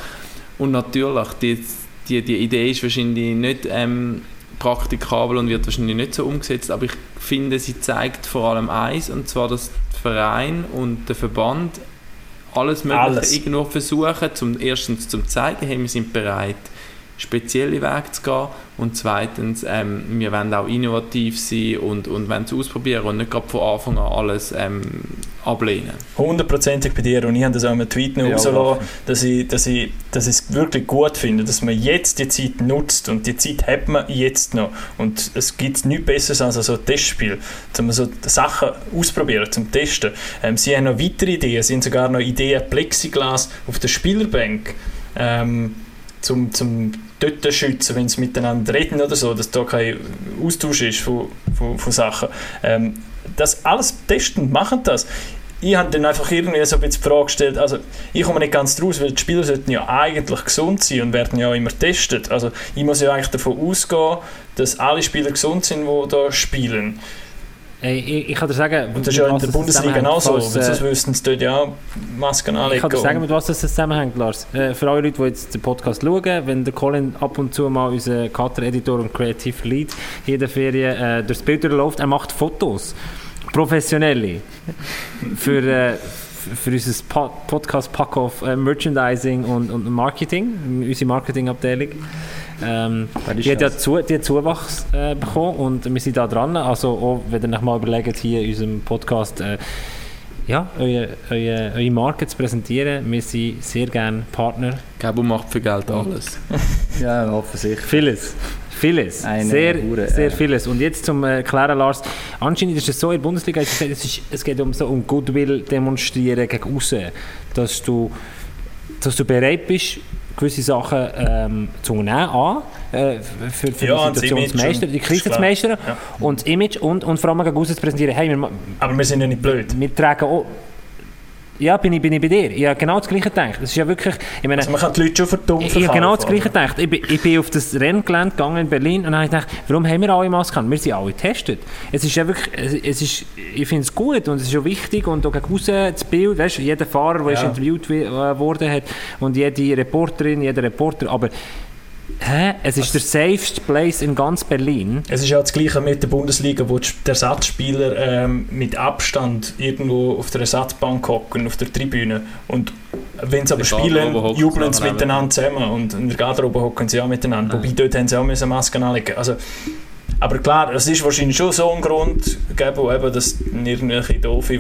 Speaker 1: Und natürlich, die, die, die Idee ist wahrscheinlich nicht ähm, praktikabel und wird wahrscheinlich nicht so umgesetzt, aber ich finde, sie zeigt vor allem eins, und zwar, dass der Verein und der Verband alles Mögliche
Speaker 2: Alles.
Speaker 1: irgendwo versuchen, zum, erstens zum zeigen, hey, wir sind bereit, spezielle Wege zu gehen und zweitens, ähm, wir wollen auch innovativ sein und, und wollen es ausprobieren und nicht gerade von Anfang an alles ähm, ablehnen.
Speaker 2: hundertprozentig bei dir und ich habe das auch im Tweet noch
Speaker 4: Ja,
Speaker 2: rausgelassen, dass ich, dass, ich, dass ich es wirklich gut finde, dass man jetzt die Zeit nutzt und die Zeit hat man jetzt noch und es gibt nichts Besseres als so ein Testspiel, um so Sachen ausprobieren, zum Testen. Ähm, sie haben noch weitere Ideen, sie haben sogar noch Ideen, Plexiglas auf der Spielerbank ähm, zum, zum dort schützen, wenn sie miteinander reden oder so, dass da kein Austausch ist von, von, von Sachen. Ähm, das alles testen machen das. Ich habe dann einfach irgendwie so ein bisschen die Frage gestellt, also ich komme nicht ganz draus, weil die Spieler sollten ja eigentlich gesund sein und werden ja auch immer getestet. Also ich muss ja eigentlich davon ausgehen, dass alle Spieler gesund sind, die da spielen.
Speaker 3: Ich, ich kann dir sagen,
Speaker 2: Und das ist ja in der Bundesliga
Speaker 3: zusammenhängt,
Speaker 2: auch so,
Speaker 3: falls,
Speaker 2: weil
Speaker 3: äh,
Speaker 2: sonst müssten sie dort ja Masken
Speaker 3: Ich
Speaker 2: anlegen.
Speaker 3: kann dir sagen, mit was das zusammenhängt, Lars. Äh, für alle Leute, die jetzt den Podcast schauen, wenn der Colin ab und zu mal unser Cutter-Editor und Creative Lead hier in der Ferien äh, durchs Bild durchläuft, er macht Fotos. Professionelle. für, äh, für unser po Podcast Pack of äh, Merchandising und, und Marketing, unsere Marketingabteilung. Ähm, die hat ja zu, die hat Zuwachs äh, bekommen und wir sind da dran. Also auch, wenn ihr euch mal überlegt, hier in unserem Podcast äh, ja, eure, eure, eure Marke zu präsentieren. Wir sind sehr gerne Partner.
Speaker 1: Gabo macht für Geld alles.
Speaker 4: Ja, offensichtlich.
Speaker 3: Vieles. Vieles.
Speaker 4: Eine
Speaker 3: sehr,
Speaker 4: Hure,
Speaker 3: sehr vieles. Und jetzt zum äh, Klären, Lars. Anscheinend ist es so, in der Bundesliga, es, ist, es, ist, es geht um, so um Goodwill demonstrieren gegen außen. Dass du, dass du bereit bist, gewisse Sachen ähm, zu unternehmen, A, äh, für, für
Speaker 2: Ja,
Speaker 3: die Situation zu meistern,
Speaker 2: und-
Speaker 3: die Krise zu meistern
Speaker 2: Ja.
Speaker 3: und das Image und, und vor allem gegen zu präsentieren. Hey, wir,
Speaker 2: Aber wir sind ja nicht blöd.
Speaker 3: wir tragen auch... Ja, bin ich, bin ich bei dir. Ich habe genau das Gleiche gedacht. Das ist ja wirklich... Ich meine,
Speaker 2: Also man kann die Leute schon verdummt
Speaker 3: ich, ich habe genau das Gleiche gedacht. Ich bin, ich bin auf das Renngelände gegangen in Berlin und habe gedacht, warum haben wir alle Masken? Wir sind alle getestet. Es ist ja wirklich, es, ist, ich finde es gut und es ist auch wichtig und auch aussen das Bild, weißt, du, jeder Fahrer, der
Speaker 2: Ja.
Speaker 3: interviewt äh, worden hat und jede Reporterin, jeder Reporter, aber hä? es ist der safest place in ganz Berlin.
Speaker 2: Es ist ja das Gleiche mit der Bundesliga, wo die der Ersatzspieler ähm, mit Abstand irgendwo auf der Ersatzbank hocken, auf der Tribüne. Und wenn sie aber spielen, jubeln
Speaker 1: sie
Speaker 2: miteinander zusammen. Und in der Garderobe hocken sie auch miteinander.
Speaker 1: Ja.
Speaker 2: Wobei dort haben sie auch Masken anlegen also, Aber klar, es ist wahrscheinlich schon so ein Grund, geben, eben, dass irgendwelche Doofe, die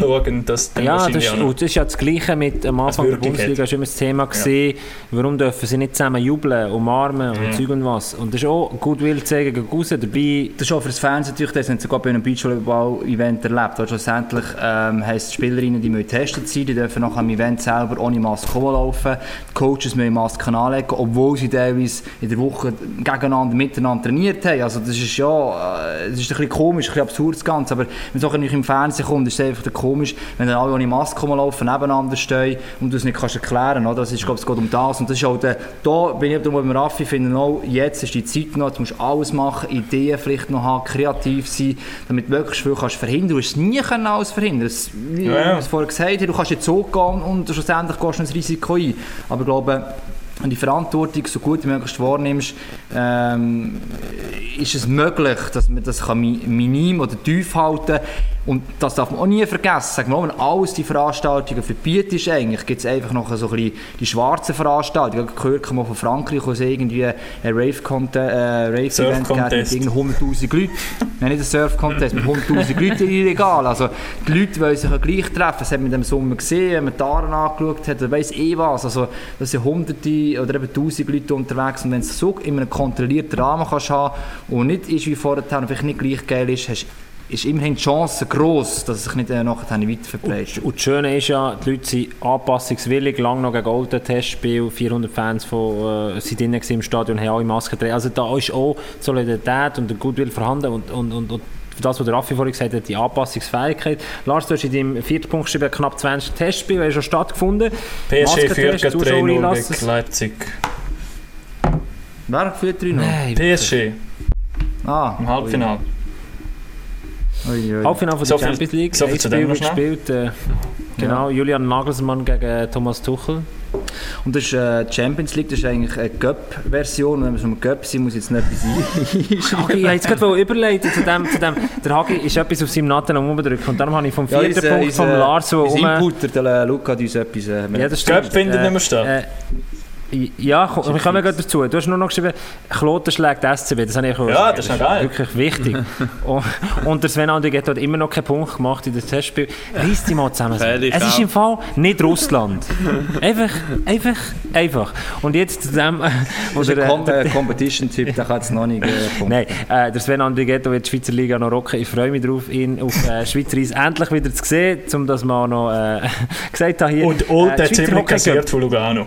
Speaker 2: schauen, dass dann
Speaker 3: Ja, das ist, und das ist ja das Gleiche mit am Anfang der. Bundesliga. ist immer das Thema gesehen, warum dürfen sie nicht zusammen jubeln, umarmen und
Speaker 2: Mhm.
Speaker 3: Zeug und was. Und das ist auch Goodwill zeigen gegen aussen. Dabei
Speaker 4: Das ist auch für das Fernsehen natürlich, das haben sie sogar bei einem Beachvolleyball-Event erlebt. Weil schlussendlich ähm, heisst die Spielerinnen, die müssen getestet sein, die dürfen nach dem Event selber ohne Maske rumlaufen. Die Coaches müssen Masken anlegen, obwohl sie teilweise in der Woche gegeneinander, miteinander trainiert haben. Also das ist ja, äh, das ist ein bisschen komisch, ein bisschen absurd das Ganze, aber wenn es nicht im Fernsehen kommt, ist es einfach komisch, wenn dann alle ohne Maske rumlaufen, nebeneinander stehen und du es nicht kannst erklären kannst. Das ist, glaube ich, es geht um das. Und das ist auch der, da bin ich mit Raffi, finde auch, jetzt ist die Zeit noch, du musst alles machen, Ideen vielleicht noch haben, kreativ sein, damit du wirklich viel kannst verhindern. Du hast es nie können alles verhindern. Es, wie
Speaker 2: Ja, ja.
Speaker 4: ich es vorher gesagt habe, du kannst jetzt so gehen und schlussendlich gehst du ins Risiko ein. Aber ich glaube, du die Verantwortung so gut wie möglich wahrnimmst, ähm, ist es möglich, dass man das kann mi- minim oder tief halten kann. Und das darf man auch nie vergessen. Sagen wir mal, wenn alles die Veranstaltungen verbietet, eigentlich gibt es einfach noch so ein bisschen die schwarzen Veranstaltungen. Ich habe gehört mal von Frankreich, wo es irgendwie ein Rave-Event äh, Rave mit
Speaker 2: Contest.
Speaker 4: irgendwie 100'000 Leuten. Nein, nicht ein Surf-Contest, mit 100'000 Leuten illegal. Also die Leute wollen sich ja gleich treffen. Das hat man in dem Sommer gesehen, wenn man die Aaren angeschaut hat, oder weiss eh was. Also da sind hunderte oder eben tausend Leute unterwegs und wenn es so in einem kontrollierten Rahmen kannst haben und nicht ist wie vorher und vielleicht nicht gleich geil ist, hast, ist immerhin die Chance gross, dass es sich nicht äh, nachher weiter verbreitet.
Speaker 3: Und das Schöne ist ja, die Leute sind anpassungswillig, lang noch gegen Golden Testspiel, 400 Fans von, äh, sind im Stadion, haben alle Masken getragen. Also da ist auch Solidarität und der Goodwill vorhanden und, und, und, und das, was der Raffi vorhin gesagt hat, die Anpassungsfähigkeit. Lars, du hast in deinem vierten Punkt geschrieben, knapp 20 Testspiele, haben schon stattgefunden.
Speaker 2: PSG führt gegen
Speaker 3: Zuschauer
Speaker 2: 3-0
Speaker 3: lassen es-
Speaker 2: gegen Leipzig.
Speaker 4: Wer führt 3 noch?
Speaker 3: Nein,
Speaker 2: PSG
Speaker 4: Ah,
Speaker 2: im Halbfinale.
Speaker 3: Halbfinale von der
Speaker 2: So viel-
Speaker 3: Champions League.
Speaker 2: so viel
Speaker 3: Ein
Speaker 2: zu
Speaker 3: Spiel
Speaker 2: dem
Speaker 3: gespielt. Äh, genau, Julian Nagelsmann gegen Thomas Tuchel.
Speaker 4: Und das ist äh, die Champions League, das ist eigentlich eine Cup-Version. Wenn wir so im Cup sind, muss ich jetzt noch etwas einschreiben.
Speaker 3: Hagi, ich wollte jetzt gerade überleiten zu dem, zu dem. Der Hagi ist etwas auf seinem Natten am umdrücken und darum habe ich vom vierten
Speaker 4: unser-
Speaker 3: Punkt
Speaker 4: unser-
Speaker 3: vom Lars so
Speaker 4: unser
Speaker 3: um...
Speaker 4: Inputter, der äh, Luca, hat uns etwas... Äh,
Speaker 3: Ja, das
Speaker 2: Cup
Speaker 3: stimmt.
Speaker 2: findet nicht mehr statt.
Speaker 3: Äh, ja, komm, wir kommen gleich dazu. Du hast nur noch geschrieben, Kloten schlägt SCB. Das habe ich auch
Speaker 2: Ja, das ist noch geil.
Speaker 3: Wirklich wichtig. und, und der Sven Andriget hat immer noch keinen Punkt gemacht in das Testspiel. Reiss dich mal zusammen.
Speaker 1: Fertig,
Speaker 3: Es ist im Fall nicht Russland. Einfach, einfach, einfach. Und jetzt zu dem, äh,
Speaker 4: das ist
Speaker 3: der,
Speaker 4: ein
Speaker 3: der,
Speaker 4: äh, Competition-Typ, der kann jetzt noch nicht... Äh, Punkt.
Speaker 3: Nein, äh, der Sven Andrigetto wird die Schweizer Liga noch rocken. Ich freue mich darauf, ihn auf äh, Schweizer Eis endlich wieder zu sehen, um das mal noch äh, gesagt habe hier.
Speaker 2: Und Old
Speaker 3: äh,
Speaker 2: hat
Speaker 3: Schweizer
Speaker 2: ziemlich kassiert von Lugano.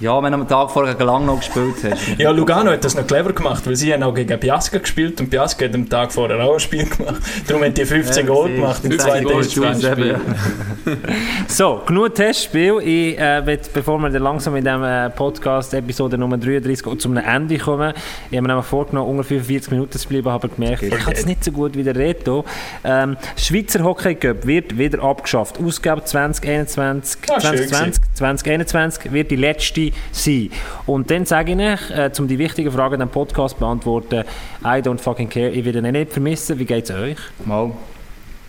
Speaker 4: Ja, wenn du am Tag vorher gegen Langnau gespielt hast.
Speaker 2: Ja, Lugano hat das noch clever gemacht, weil sie haben auch gegen Biasca gespielt und Biasca hat am Tag vorher auch ein Spiel gemacht. Darum haben die 15
Speaker 4: Ja,
Speaker 2: Goal gemacht in zwei Testspielen.
Speaker 3: So, genug Testspiel. Ich, äh, will, bevor wir dann langsam in diesem äh, Podcast Episode Nummer 33 auch zum Ende kommen, ich habe mir nämlich vorgenommen, unter 45 Minuten zu bleiben, habe gemerkt, ich kann es nicht so gut wie der Reto. Ähm, Schweizer Hockey Cup wird wieder abgeschafft. Ausgabe 2021,
Speaker 2: Ah, schön
Speaker 3: 2020, 2021 wird die letzte sein. Und dann sage ich euch, äh, um die wichtigen Fragen in diesem Podcast zu beantworten, I don't fucking care, ich werde ihn nicht vermissen. Wie geht es euch?
Speaker 4: Mal.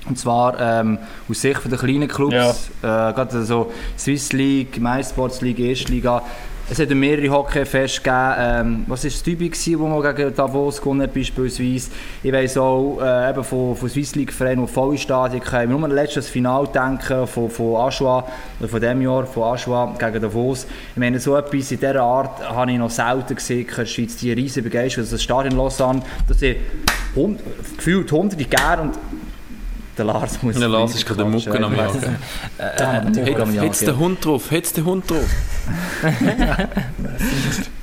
Speaker 4: Und zwar ähm, aus Sicht der kleinen Clubs, äh, gerade so Swiss League, MySports League, Erstliga. Es hat mehrere Hockeyfeste gegeben. Ähm, was war das Tübingen, wo man gegen Davos gewonnen hat, beispielsweise? Ich weiss auch äh, eben von, von Swiss League Vereinen, die hatten. Ich muss nur an letztes Final denken von, von Aschua, oder von diesem Jahr, von Aschua gegen Davos. Ich meine, so etwas in dieser Art habe ich noch selten gesehen in der Schweiz. Die riesige Begeisterung, also das Stadion Lausanne, das hund, gefühlt hunderte gern der Lars muss...
Speaker 1: Der Lars ist gerade der Mucken am Jagen. Hätt's den Hund drauf, hätt's den Hund drauf.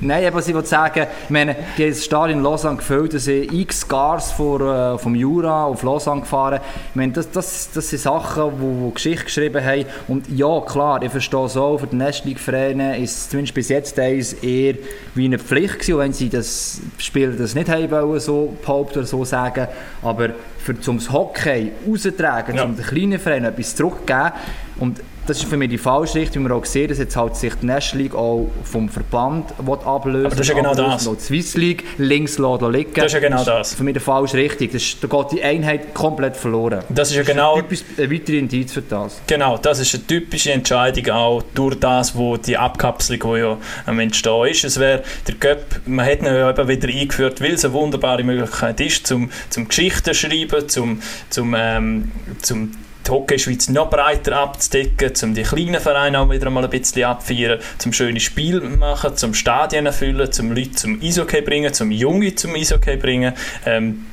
Speaker 4: Nein, aber was ich wollte sagen, ich meine, die haben das Stadion in Lausanne gefüllt, da sind x Cars vor, äh, vom Jura auf Lausanne gefahren. Ich meine, das, das, das sind Sachen, die, Geschichte geschrieben haben. Und ja, klar, ich verstehe es auch, für die Nestleague-Vereine ist es zumindest bis jetzt eher wie eine Pflicht gewesen, wenn sie das Spiel das nicht haben wollen, so behaupten oder so sagen. Aber für zum das Hockey rauszutragen,
Speaker 2: Ja.
Speaker 4: um den kleinen Vereinen etwas zurückzugeben, und das ist für mich die falsche Richtung, wie wir auch gesehen dass jetzt halt sich die National League auch vom Verband ablösen
Speaker 2: Aber das ist ja genau
Speaker 4: ablösen
Speaker 2: das.
Speaker 4: und Die Swiss League links lassen liegen.
Speaker 2: Das ist ja genau das.
Speaker 4: für mich die falsche Richtung. Das ist, da geht die Einheit komplett verloren.
Speaker 2: Das ist ja genau,
Speaker 4: Typisch ein weiterer Indiz für das.
Speaker 2: genau, das ist eine typische Entscheidung auch durch das, wo die Abkapselung, die ja am Entstehen ist. Es wäre der Cup, man hat ihn ja eben wieder eingeführt, weil es eine wunderbare Möglichkeit ist, zum, zum Geschichten schreiben, zum, zum, ähm, zum die Hockey-Schweiz noch breiter abzudecken, um die kleinen Vereine auch wieder mal ein bisschen abfeiern, zum schöne Spiel machen, zum Stadien füllen, zum Leute zum Eishockey bringen, zum Junge zum Eishockey bringen. Ähm,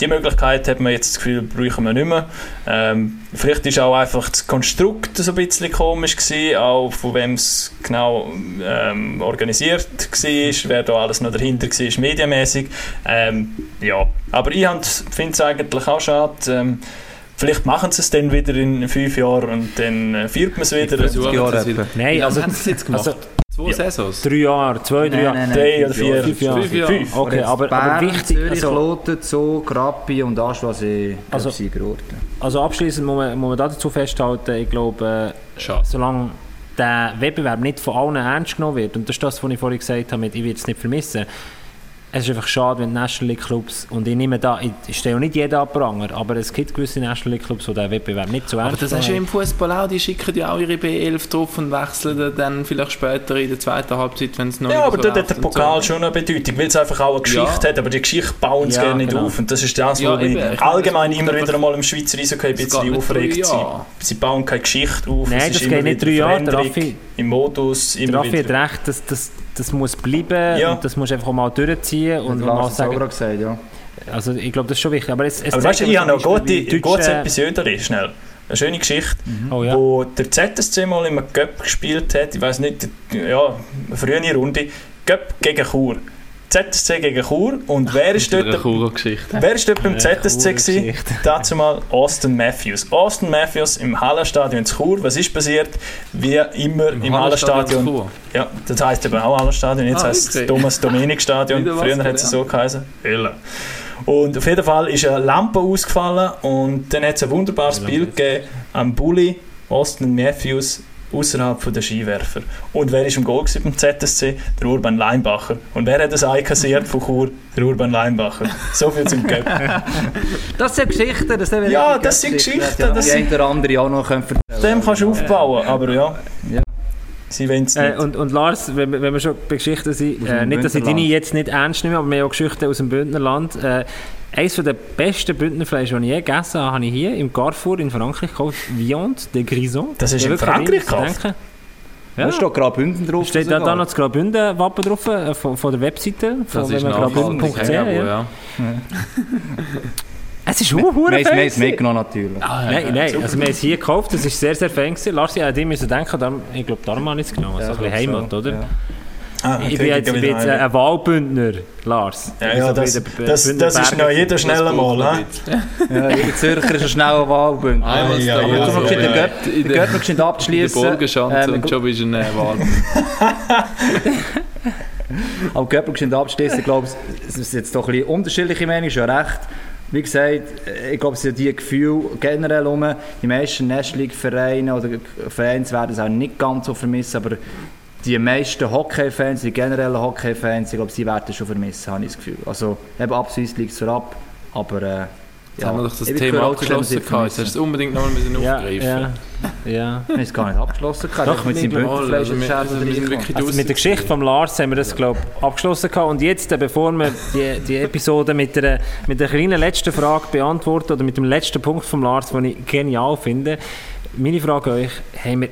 Speaker 2: die Möglichkeit hat man jetzt das Gefühl, brauchen wir nicht mehr. Ähm, vielleicht ist auch einfach das Konstrukt so ein bisschen komisch gewesen, auch von wem es genau ähm, organisiert war, wer da alles noch dahinter war, medienmäßig. Ähm, ja, aber ich finde es eigentlich auch schade. Vielleicht machen sie es dann wieder in fünf Jahren und dann äh, feiert man es wieder.
Speaker 4: Jahre
Speaker 1: es wieder.
Speaker 3: Nein, also,
Speaker 1: haben sie es jetzt gemacht?
Speaker 3: also
Speaker 1: Zwei
Speaker 2: Ja.
Speaker 1: Saisons?
Speaker 3: drei Jahre, zwei, drei Jahre.
Speaker 2: Drei oder vier.
Speaker 3: Fünf Jahre.
Speaker 1: Fünf Jahre.
Speaker 2: Fünf.
Speaker 3: Okay, aber,
Speaker 4: Bern,
Speaker 3: aber wichtig,
Speaker 4: Zürich,
Speaker 3: also,
Speaker 4: Kloten, Zoo, Grappi und Aschwa sind
Speaker 3: Also-
Speaker 4: also, Siegerorte.
Speaker 3: also abschließend muss man, muss man dazu festhalten, ich glaube, äh,
Speaker 1: Schade.
Speaker 3: solange der Wettbewerb nicht von allen ernst genommen wird, und das ist das, was ich vorhin gesagt habe, mit, ich werde es nicht vermissen, es ist einfach schade, wenn die National League Clubs, und ich nehme da, ich, stehe auch nicht jeden ab Pranger, aber es gibt gewisse National League Clubs, die den Wettbewerb nicht so
Speaker 1: Aber
Speaker 3: ernst
Speaker 1: das hast du ja im Fußball auch, die schicken ja auch ihre B11 drauf und wechseln dann vielleicht später in der zweiten Halbzeit, wenn es noch
Speaker 2: Ja,
Speaker 1: nicht
Speaker 2: aber
Speaker 1: so
Speaker 2: dort hat der Pokal
Speaker 1: so.
Speaker 2: schon eine Bedeutung, weil es einfach auch eine Geschichte
Speaker 1: Ja.
Speaker 2: hat, aber die Geschichte bauen sie
Speaker 3: Ja,
Speaker 2: gerne nicht
Speaker 3: genau.
Speaker 2: auf. Und das ist das,
Speaker 1: Ja,
Speaker 2: was mich
Speaker 1: eben.
Speaker 2: Allgemein
Speaker 1: es
Speaker 2: immer wieder mal im Schweizer Eishockey ein bisschen aufregt.
Speaker 1: Jahre.
Speaker 2: Sie bauen keine Geschichte auf,
Speaker 3: Nein,
Speaker 2: es
Speaker 3: das
Speaker 2: ist
Speaker 3: geht
Speaker 2: immer
Speaker 3: nicht drei Jahre, Raffi-
Speaker 2: im Modus, immer
Speaker 3: Raffi hat
Speaker 2: wieder.
Speaker 3: recht, das, das, das muss bleiben
Speaker 2: Ja.
Speaker 3: und das muss einfach auch mal durchziehen und
Speaker 4: Und
Speaker 3: mal
Speaker 4: hat auch
Speaker 3: sagen,
Speaker 4: gerade gesagt, ja.
Speaker 3: also ich glaube, das ist schon wichtig. Aber, es, es
Speaker 2: Aber weißt du, ich habe noch gute,
Speaker 3: wie
Speaker 2: gutes
Speaker 3: Deutsche-
Speaker 2: Episode, schnell. Eine schöne Geschichte,
Speaker 3: Oh ja.
Speaker 2: wo der ZSC mal im Cup gespielt hat, ich weiß nicht, ja, eine frühe Runde, Cup gegen Chur. ZSC gegen Chur und wer ist dort. Wer war dort beim ZSC? gewesen? Dazu mal Austin Matthews. Austin Matthews im Hallenstadion in Chur. Was ist passiert? Wie immer im, Hallenstadion.
Speaker 1: Chur.
Speaker 2: Ja, das heisst eben auch Hallenstadion. Jetzt
Speaker 1: Ah,
Speaker 2: heisst es. Thomas Dominik Stadion.
Speaker 1: Wieder was
Speaker 2: Früher hat es so geheißen. Hölle. Und auf jeden Fall ist eine Lampe ausgefallen und dann hat es ein wunderbares Bild gegeben am Bulli Austin Matthews außerhalb der Skiwerfer. Und wer ist im Goal gewesen beim ZSC? Der Urban Leinbacher. Und wer hat das Ei kassiert von Chur? Der Urban Leinbacher. So viel zum Göpp.
Speaker 4: Das sind Geschichten, das sind
Speaker 2: Ja, das sind Geschichten,
Speaker 4: Ja,
Speaker 2: das
Speaker 4: die
Speaker 2: sind-
Speaker 4: ein oder andere auch noch können erzählen
Speaker 2: Dem kannst du aufbauen, aber ja.
Speaker 4: Ja.
Speaker 2: Sie wollen es
Speaker 3: Äh,
Speaker 2: nicht.
Speaker 3: und, und Lars, wenn, wir- wenn wir schon bei Geschichten sind, äh, nicht, dass ich deine jetzt nicht ernst nehme, aber wir haben auch Geschichten aus dem Bündnerland. Äh, eines der besten Bündnerfleisch, das ich je gegessen habe, habe ich hier im Carrefour in Frankreich gekauft. Viande de Grison.
Speaker 2: Das
Speaker 3: Ja,
Speaker 2: in
Speaker 3: wirklich
Speaker 2: Frankreich gekauft?
Speaker 3: denken.
Speaker 4: Da
Speaker 3: Ja.
Speaker 4: steht Graubünden drauf.
Speaker 3: Steht da,
Speaker 4: sogar.
Speaker 3: da noch das Graubünden-Wappen drauf, äh, von, von der Webseite, von
Speaker 1: ist
Speaker 3: graubünden.ch.
Speaker 1: Ja,
Speaker 3: Ja. Es ist
Speaker 4: Wir haben es- wir haben
Speaker 3: fein.
Speaker 4: es mitgenommen natürlich.
Speaker 3: Nein, nein, also wir haben es hier gekauft, das ist sehr, sehr fein gewesen. Lars, ich müssen denken, darum, ich glaube, darum habe ich es genommen. so ein bisschen Heimat, oder?
Speaker 4: Ja.
Speaker 2: Ah,
Speaker 3: Ich bin jetzt, ich bin
Speaker 2: wieder
Speaker 3: jetzt
Speaker 2: einen.
Speaker 3: ein Wahlbündner, Lars.
Speaker 2: Ja, ja,
Speaker 3: so
Speaker 2: das,
Speaker 3: bei den
Speaker 2: das, das ist noch jeder schnell
Speaker 1: Das
Speaker 2: einmal.
Speaker 4: Ja, jeder Zürcher ist ein schneller Wahlbündner.
Speaker 2: Ah, ja,
Speaker 1: da,
Speaker 2: ja,
Speaker 1: ja, so,
Speaker 4: wir
Speaker 1: In
Speaker 4: den
Speaker 1: der-
Speaker 4: Gärtner geschwind
Speaker 1: in der
Speaker 4: abschließen.
Speaker 1: Bolgenschanze
Speaker 4: Ähm,
Speaker 1: und schon bist du ein äh, Wahl.
Speaker 4: Aber Göppel geschwind abschließen, glaube ich, es ist jetzt doch ein bisschen unterschiedliche Meinungen, schon recht. Wie gesagt, ich glaube, es sind die Gefühle generell um. Die meisten National League Vereine oder Fans werden es auch nicht ganz so vermissen, aber die meisten Hockey-Fans, die generellen Hockey-Fans, ich glaube, sie werden es schon vermissen, habe ich das Gefühl. Also, eben abschließend liegt es ab, aber äh,
Speaker 1: Jetzt haben wir doch das
Speaker 4: ich
Speaker 1: Thema abgeschlossen. gehabt. Jetzt hast du es unbedingt noch mal müssen
Speaker 3: Ja,
Speaker 1: aufgreifen
Speaker 3: ja, ja.
Speaker 4: Wir haben es gar nicht abgeschlossen. gehabt.
Speaker 3: Doch,
Speaker 4: mit seinem Bündnerfleisch
Speaker 1: also also wir
Speaker 3: Also mit der Geschichte von Lars haben wir das glaub, abgeschlossen gehabt. und jetzt, äh, bevor wir die, die Episode mit der, mit der kleinen letzten Frage beantworten oder mit dem letzten Punkt von Lars, den ich genial finde, meine Frage an euch, haben wir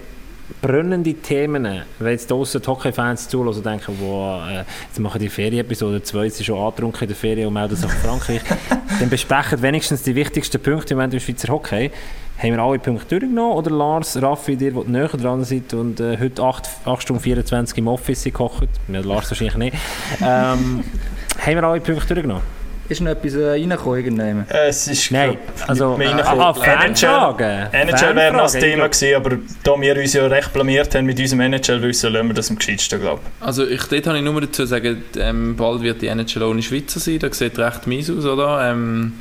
Speaker 3: brennende Themen, wenn jetzt draussen die Hockey-Fans zuhören und denken, wow, äh, jetzt machen die Ferienepisode 2, jetzt ist schon angetrunken in der Ferien und melden sich nach Frankreich, dann besprechen wenigstens die wichtigsten Punkte im im Schweizer Hockey. Haben wir alle Punkte durchgenommen oder Lars, Raffi, dir, die näher dran sind und äh, heute 8, 8 Stunden 24 im Office gekocht, ja, Lars wahrscheinlich nicht, ähm, haben wir alle Punkte durchgenommen?
Speaker 4: Ist noch etwas äh, reingekommen irgendwann?
Speaker 2: Es ist
Speaker 3: Nein, also
Speaker 2: mehr
Speaker 3: ah. Fanfragen.
Speaker 2: NHL wäre noch das Thema
Speaker 3: ich
Speaker 2: gewesen, aber da wir uns ja recht blamiert haben mit unserem NHL-Wissen, lassen wir das am gescheitsten, glaube ich.
Speaker 1: Also ich, dort habe ich nur dazu zu sagen, ähm, bald wird die NHL ohne Schweizer sein. Das sieht recht mies aus, oder? Ähm,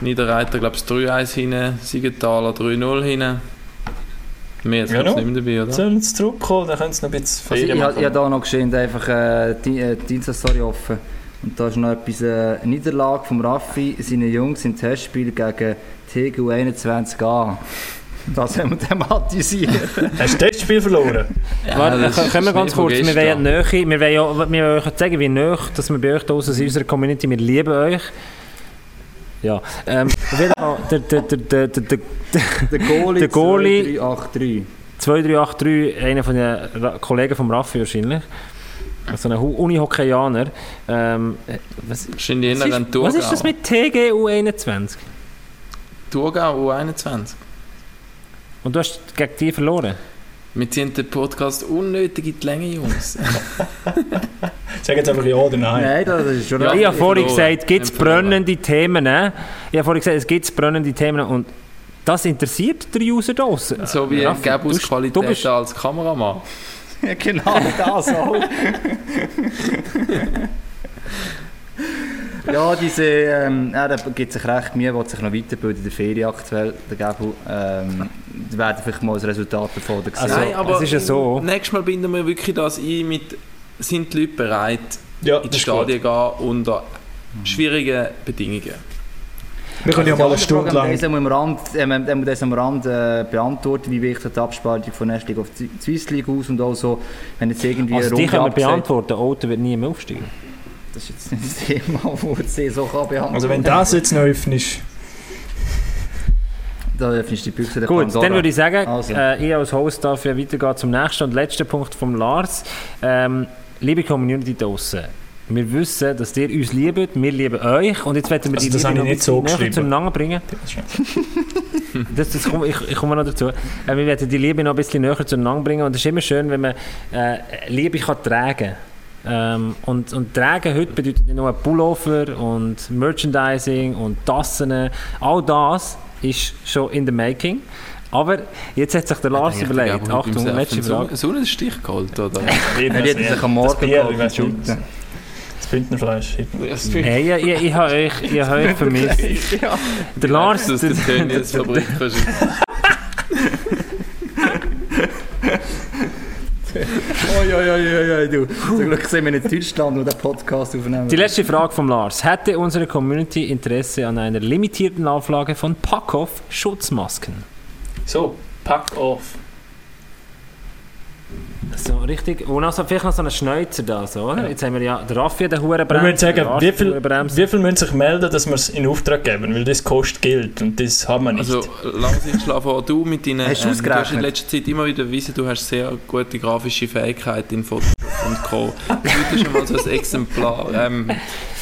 Speaker 1: Niederreiter, glaube ich, 3-1 hinten, Siegenthaler 3-0 hinten. Mehr jetzt
Speaker 2: Ja,
Speaker 1: ich,
Speaker 2: no.
Speaker 1: nicht mehr dabei, oder?
Speaker 2: Sollen sie zurückkommen, dann können sie noch ein bisschen
Speaker 4: Also ich,
Speaker 2: Ferien
Speaker 4: ich,
Speaker 2: machen.
Speaker 4: ich habe da noch geschehen, einfach äh, die, äh, die Insta-Story offen. Und da ist noch etwas, äh, Niederlage vom Raffi, seine Jungs im Testspiel gegen TGU 21a. Das haben wir thematisiert.
Speaker 2: Hast du das Spiel verloren?
Speaker 3: Warte,
Speaker 1: das
Speaker 3: können wir ganz
Speaker 1: von
Speaker 3: kurz, wir wollen ja Nähe, wir wollen ja, wir wollen euch zeigen, wie nah, dass wir bei euch draussen sind, in unserer Community, wir lieben euch. Ja, ähm, der, der, der, der, der, der
Speaker 4: Der Goalie,
Speaker 3: Der Goalie-
Speaker 4: 2383.
Speaker 3: 2383, einer von den Ra- Kollegen vom Raffi wahrscheinlich, also ein Uni-Hockeyaner. Ähm, äh, was, was, ist, was ist das mit TGU21?
Speaker 1: Thurgau U21.
Speaker 3: Und du hast gegen die verloren?
Speaker 1: Wir ziehen den Podcast unnötig in die Länge, Jungs.
Speaker 2: Sag jetzt einfach ja oder nein.
Speaker 4: Nein, das ist schon
Speaker 1: Ja,
Speaker 3: ich habe vorhin gesagt, gibt es brennende Themen? äh? Ich habe vorhin gesagt, es gibt brennende Themen und das interessiert der User draussen.
Speaker 1: so wie
Speaker 3: Raffi,
Speaker 1: Gebus
Speaker 3: du- du
Speaker 1: Qualität
Speaker 3: bist-
Speaker 1: als Kameramann.
Speaker 4: Ja, genau das auch. ja, diese, ähm, er gibt sich recht Mühe, will sich noch weiterbilden in der Ferien aktuell, der Gabel. Ähm, werden vielleicht mal das Resultat davon sehen.
Speaker 3: Also,
Speaker 1: Nein, aber
Speaker 3: es ist ja so.
Speaker 1: nächstes Mal binden wir wirklich das ein mit, sind die Leute bereit,
Speaker 2: Ja,
Speaker 1: in die Stadien gehen unter schwierigen Bedingungen.
Speaker 2: Wir können ja mal eine Stunde lang...
Speaker 4: Das am Rand, äh, wir haben das am Rand äh, beantworten, wie wichtig die Abspaltung von Erst League auf die Swiss League aus und auch so, wenn jetzt irgendwie
Speaker 3: Also die können wir beantworten, Auto wird nie mehr aufsteigen.
Speaker 4: Das ist jetzt nicht das Thema, wo die so kann beantworten
Speaker 2: Also wenn das jetzt noch öffnest...
Speaker 4: Da öffnest du die Büchse der
Speaker 3: Gut,
Speaker 4: Pandora.
Speaker 3: dann würde ich sagen,
Speaker 4: Also.
Speaker 3: äh, ich als Host darf ja weitergehen zum nächsten und letzten Punkt vom Lars. Ähm, liebe Community draussen, wir wissen, dass ihr uns liebt, wir lieben euch und jetzt werden wir
Speaker 2: Also
Speaker 3: die Liebe noch ein
Speaker 2: nicht so
Speaker 3: bisschen näher
Speaker 2: geschrieben.
Speaker 3: zueinander bringen. Das, das komme, ich, ich komme noch dazu. Äh, wir werden die Liebe noch ein bisschen näher zueinander bringen und es ist immer schön, wenn man äh, Liebe kann tragen ähm, und, und tragen heute bedeutet nicht nur Pullover und Merchandising und Tassen. All das ist schon in the making. Aber jetzt hat sich der Lars überlegt. Achtung, letzte Frage.
Speaker 1: So einen Stich geholt, oder?
Speaker 4: Er hätte sich am Morgen geholt
Speaker 2: Bündnerfleisch.
Speaker 3: Hey, ich, ich, ich habe euch, ich habe euch vermisst. Der Lars,
Speaker 1: Das ist der Tönnies-Fabrik.
Speaker 4: Oi, oi, oi, oi, oi, du. Zum Glück sind wir in Deutschland, wo der Podcast aufnehmen.
Speaker 3: Die letzte Frage vom Lars. Hätte unsere Community Interesse an einer limitierten Auflage von Packoff Schutzmasken?
Speaker 2: So, pack auf.
Speaker 3: So richtig. Und also vielleicht noch so einen Schneuzer da, so, oder? Jetzt haben wir ja den Raffi, den Hurenbremse.
Speaker 2: Wir müssen sagen, wie
Speaker 3: den
Speaker 2: viel,
Speaker 3: Hurenbremse.
Speaker 2: wie viel müssen sich melden, dass wir es in Auftrag geben? Weil das kostet Geld und das haben wir nicht.
Speaker 1: Also, lass ich schlafen vor. Du mit deinen.
Speaker 4: Hast du
Speaker 1: ähm, du hast in letzter Zeit immer wieder bewiesen, du hast sehr gute grafische Fähigkeit in Photoshop und Co. Du schon mal so ein Exemplar ähm,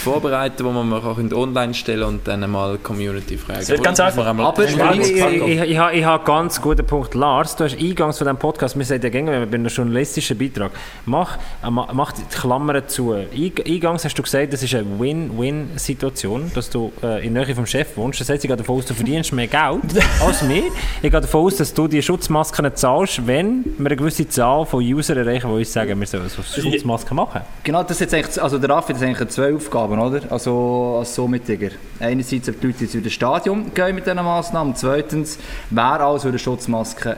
Speaker 1: vorbereiten, wo man auch online stellen und dann mal Community fragen.
Speaker 2: Es wird ganz einfach.
Speaker 4: Aber
Speaker 3: Ich, ich, ich, ich, habe- ich habe einen ganz guten Punkt. Lars, du hast eingangs von diesem Podcast, wir sagen ja gerne, wir einen journalistischen Beitrag mach, äh, ma- mach die Klammern zu. Eing- Eingangs hast du gesagt, das ist eine Win-Win-Situation, dass du äh, in der Nähe vom Chef wohnst. Das heißt, ich gehe davon aus, du verdienst mehr Geld als mir. Ich gehe davon aus, dass du die Schutzmasken zahlst, wenn wir eine gewisse Zahl von Usern erreichen, die uns sagen, wir sollen so Schutzmasken machen.
Speaker 4: Genau, das ist jetzt eigentlich, also der Raffi hat jetzt eigentlich zwei Aufgaben, oder? Also als Sommittiger. Einerseits, ob die Leute jetzt in das Stadion gehen mit diesen Massnahmen. Zweitens, wer alles würde Schutzmasken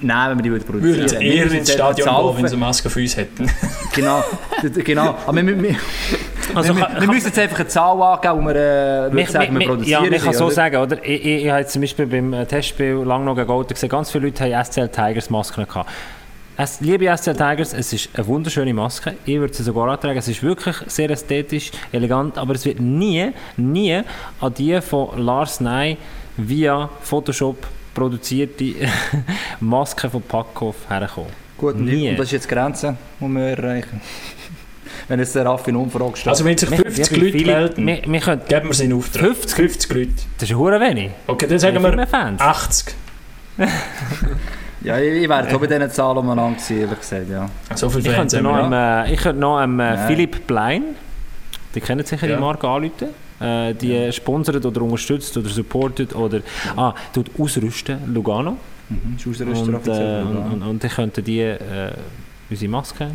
Speaker 4: nehmen, wenn wir die würden produzieren
Speaker 2: würden
Speaker 4: Wir
Speaker 2: eher
Speaker 4: müssen
Speaker 2: ins Stadion gehen, wenn sie eine Maske für uns hätten.
Speaker 4: Genau, genau. Aber wir, wir, wir,
Speaker 3: Also,
Speaker 4: wir,
Speaker 3: kann-
Speaker 4: wir müssen jetzt einfach eine Zahl angeben, wo wir, äh,
Speaker 3: Mich,
Speaker 4: würde sagen, wir
Speaker 3: mich,
Speaker 4: produzieren
Speaker 3: ja, ich kann so
Speaker 4: oder?
Speaker 3: sagen, oder? Ich, ich, ich habe jetzt zum Beispiel beim äh, Testspiel lang noch gegen Golden gesehen, ganz viele Leute haben SCL Tigers Masken gehabt. Es, liebe SCL Tigers, es ist eine wunderschöne Maske. Ich würde sie sogar antragen. Es ist wirklich sehr ästhetisch, elegant, aber es wird nie, nie an die von Lars Ney via Photoshop produzierte Maske von Packhoff herkommen.
Speaker 4: Gut,
Speaker 3: Nie.
Speaker 4: und das ist jetzt die Grenze, die wir erreichen. Wenn jetzt der Raffi in Umfrage steht.
Speaker 2: Also wenn sich
Speaker 3: Wir-
Speaker 2: 50
Speaker 3: wir-
Speaker 2: Leute
Speaker 3: viele-
Speaker 2: melden,
Speaker 3: wir, wir können,
Speaker 2: geben wir sie in Auftrag.
Speaker 3: 50?
Speaker 2: 50 Leute.
Speaker 3: das ist hure wenig.
Speaker 2: Okay, dann sagen wir
Speaker 3: Fans?
Speaker 2: 80.
Speaker 4: ja, ich, wäre auch bei diesen Zahlen umeinander gewesen, ehrlich gesagt, ja.
Speaker 2: So viele
Speaker 3: Ich könnte noch einem, äh, ich könnte noch einem äh. Philipp Blein, die kennen sicher
Speaker 2: Ja.
Speaker 3: die Marke anrufen. Äh, die sponsert oder unterstützt oder supportet oder ah, tut ausrüsten, Lugano.
Speaker 4: Mhm. Ist Ausrüster
Speaker 3: Und,
Speaker 4: offiziell.
Speaker 3: äh, und, und, und ich könnte die äh, unsere Maske.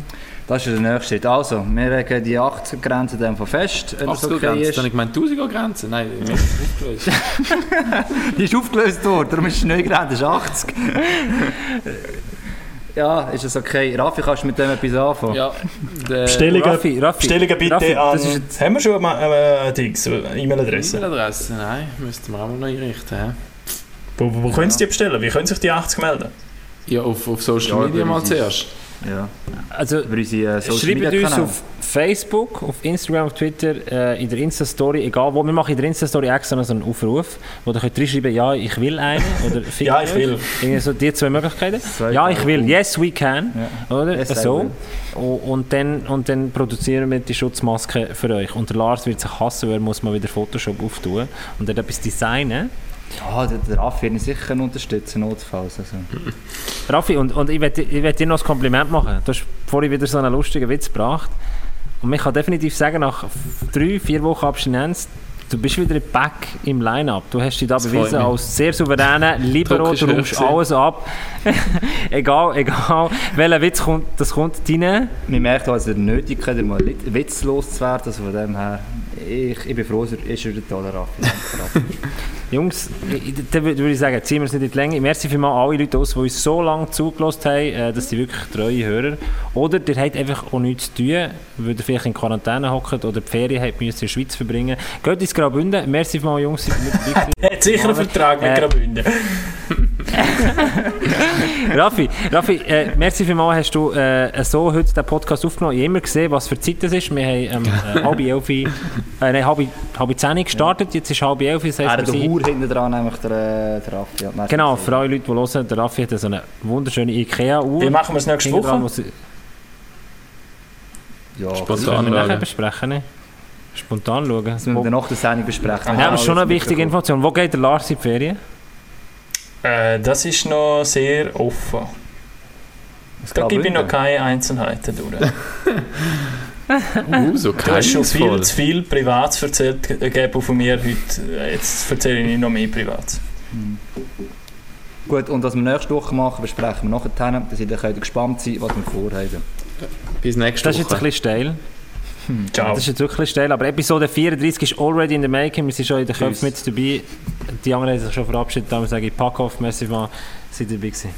Speaker 4: Das ist der nächste Schritt. Also, wir legen die 80er-Grenze dann von fest, wenn das
Speaker 1: 80er
Speaker 4: okay
Speaker 1: Grenze.
Speaker 4: ist.
Speaker 1: Dann ich gemeint 1000er Grenze. Nein, ich habe es aufgelöst.
Speaker 4: Die ist aufgelöst worden, darum ist es neu gerannt, das ist 80. ja, ist das okay. Raffi, kannst du mit dem etwas anfangen?
Speaker 1: Ja,
Speaker 2: Bestellungen,
Speaker 3: Raffi, Raffi,
Speaker 2: Bestellungen bitte
Speaker 3: Raffi,
Speaker 2: an...
Speaker 3: das ist jetzt-
Speaker 2: haben wir schon eine äh, Dings, eine E-Mail-Adresse?
Speaker 1: E-Mail-Adresse, nein, müssten wir auch mal noch einrichten. hä?
Speaker 2: Wo, wo, wo können sie die bestellen? Wie können sich die 80 melden?
Speaker 1: Ja, auf, auf Social
Speaker 4: Ja,
Speaker 1: Media mal zuerst.
Speaker 4: Ja.
Speaker 3: Also
Speaker 4: unsere äh,
Speaker 3: Schreibt uns auf Facebook, auf Instagram, auf Twitter, äh, in der Insta-Story, egal wo. Wir machen in der Insta-Story extra noch so einen Aufruf, wo ihr könnt reinschreiben ja, ich will einen oder
Speaker 2: Ja, ich will.
Speaker 3: Irgendwie so die zwei Möglichkeiten.
Speaker 4: Zwei
Speaker 3: ja, ich will. Yes, we can.
Speaker 4: Ja.
Speaker 3: Oder?
Speaker 4: Yes,
Speaker 3: so. Und dann, und dann produzieren wir die Schutzmaske für euch. Und der Lars wird sich hassen, weil er muss mal wieder Photoshop auftun und dann etwas designen.
Speaker 4: Ja, der, der Raffi wird ihn sicher unterstützen, notfalls. Also.
Speaker 3: Raffi, und, und ich werde ich dir noch ein Kompliment machen. Du hast vorhin wieder so einen lustigen Witz gebracht. Und ich kann definitiv sagen, nach drei, vier Wochen Abstinenz, du bist wieder back im Line-Up. Du hast dich da
Speaker 1: Das
Speaker 3: bewiesen als sehr souveräner Libero,
Speaker 1: ist
Speaker 3: du
Speaker 1: gewesen.
Speaker 3: alles ab. egal, egal, welcher Witz kommt, das kommt rein.
Speaker 4: Man merkt auch, dass er nötig hat, mal witzlos zu werden. Also von dem her, ich, ich bin froh, dass er ist er da, der Raffi.
Speaker 3: Jungs, dann würde ich sagen, ziehen wir es nicht in die Länge. Merci für mal alle Leute aus, die uns so lange zugelassen haben, äh, dass sie wirklich treue Hörer. Oder ihr habt einfach auch nichts zu tun, weil ihr vielleicht in Quarantäne hockt oder die Ferien habt, müsst in der Schweiz verbringen. Geht ins Graubünden. Merci für mal, Jungs,
Speaker 2: hat sicher einen Vertrag mit
Speaker 3: Äh,
Speaker 2: Graubünden.
Speaker 3: Raffi, Raffi äh, merci vielmals, hast du äh, so heute den Podcast aufgenommen. Ich habe immer gesehen, was für Zeit das ist. Wir haben ähm, äh, halb elf, äh, nein, halb, halb zehn gestartet, jetzt ist halb elf. Das
Speaker 4: Er den
Speaker 3: sind,
Speaker 4: Hur hinten dran, nämlich der, äh, der Raffi. Ja,
Speaker 3: genau, für alle Leute, die hören, der Raffi hat so eine wunderschöne Ikea-Uhr.
Speaker 2: Wie machen wir es nächste
Speaker 3: dran,
Speaker 2: Woche?
Speaker 3: wo sie-
Speaker 4: Ja,
Speaker 1: Spontan.
Speaker 3: Das nachher besprechen. Ne? Spontan schauen.
Speaker 4: das müssen wir nach der Sendung besprechen.
Speaker 3: ja, aber schon eine wichtige. Information. Wo geht der Lars in die Ferien?
Speaker 2: Äh, das ist noch sehr offen.
Speaker 4: Das
Speaker 2: Da gebe ich noch keine Einzelheiten durch.
Speaker 1: Uh, so
Speaker 2: Du hast schon viel zu viel Privates erzählt äh, gegeben von mir heute. Äh, Jetzt erzähle ich nicht noch mehr Privates.
Speaker 4: Gut, und was wir nächste Woche machen, besprechen wir nachher. Ihr dann könnt gespannt sein was wir vorhaben.
Speaker 1: Bis nächste
Speaker 3: Das ist jetzt ein
Speaker 1: Woche.
Speaker 3: bisschen steil.
Speaker 2: Ciao.
Speaker 3: Das ist jetzt wirklich steil. Aber Episode 34 ist already in the making. Wir sind schon in den. Köpfen mit dabei. Die anderen haben sich schon verabschiedet. Darum sage ich Pack auf, merci mal, seid dabei gewesen.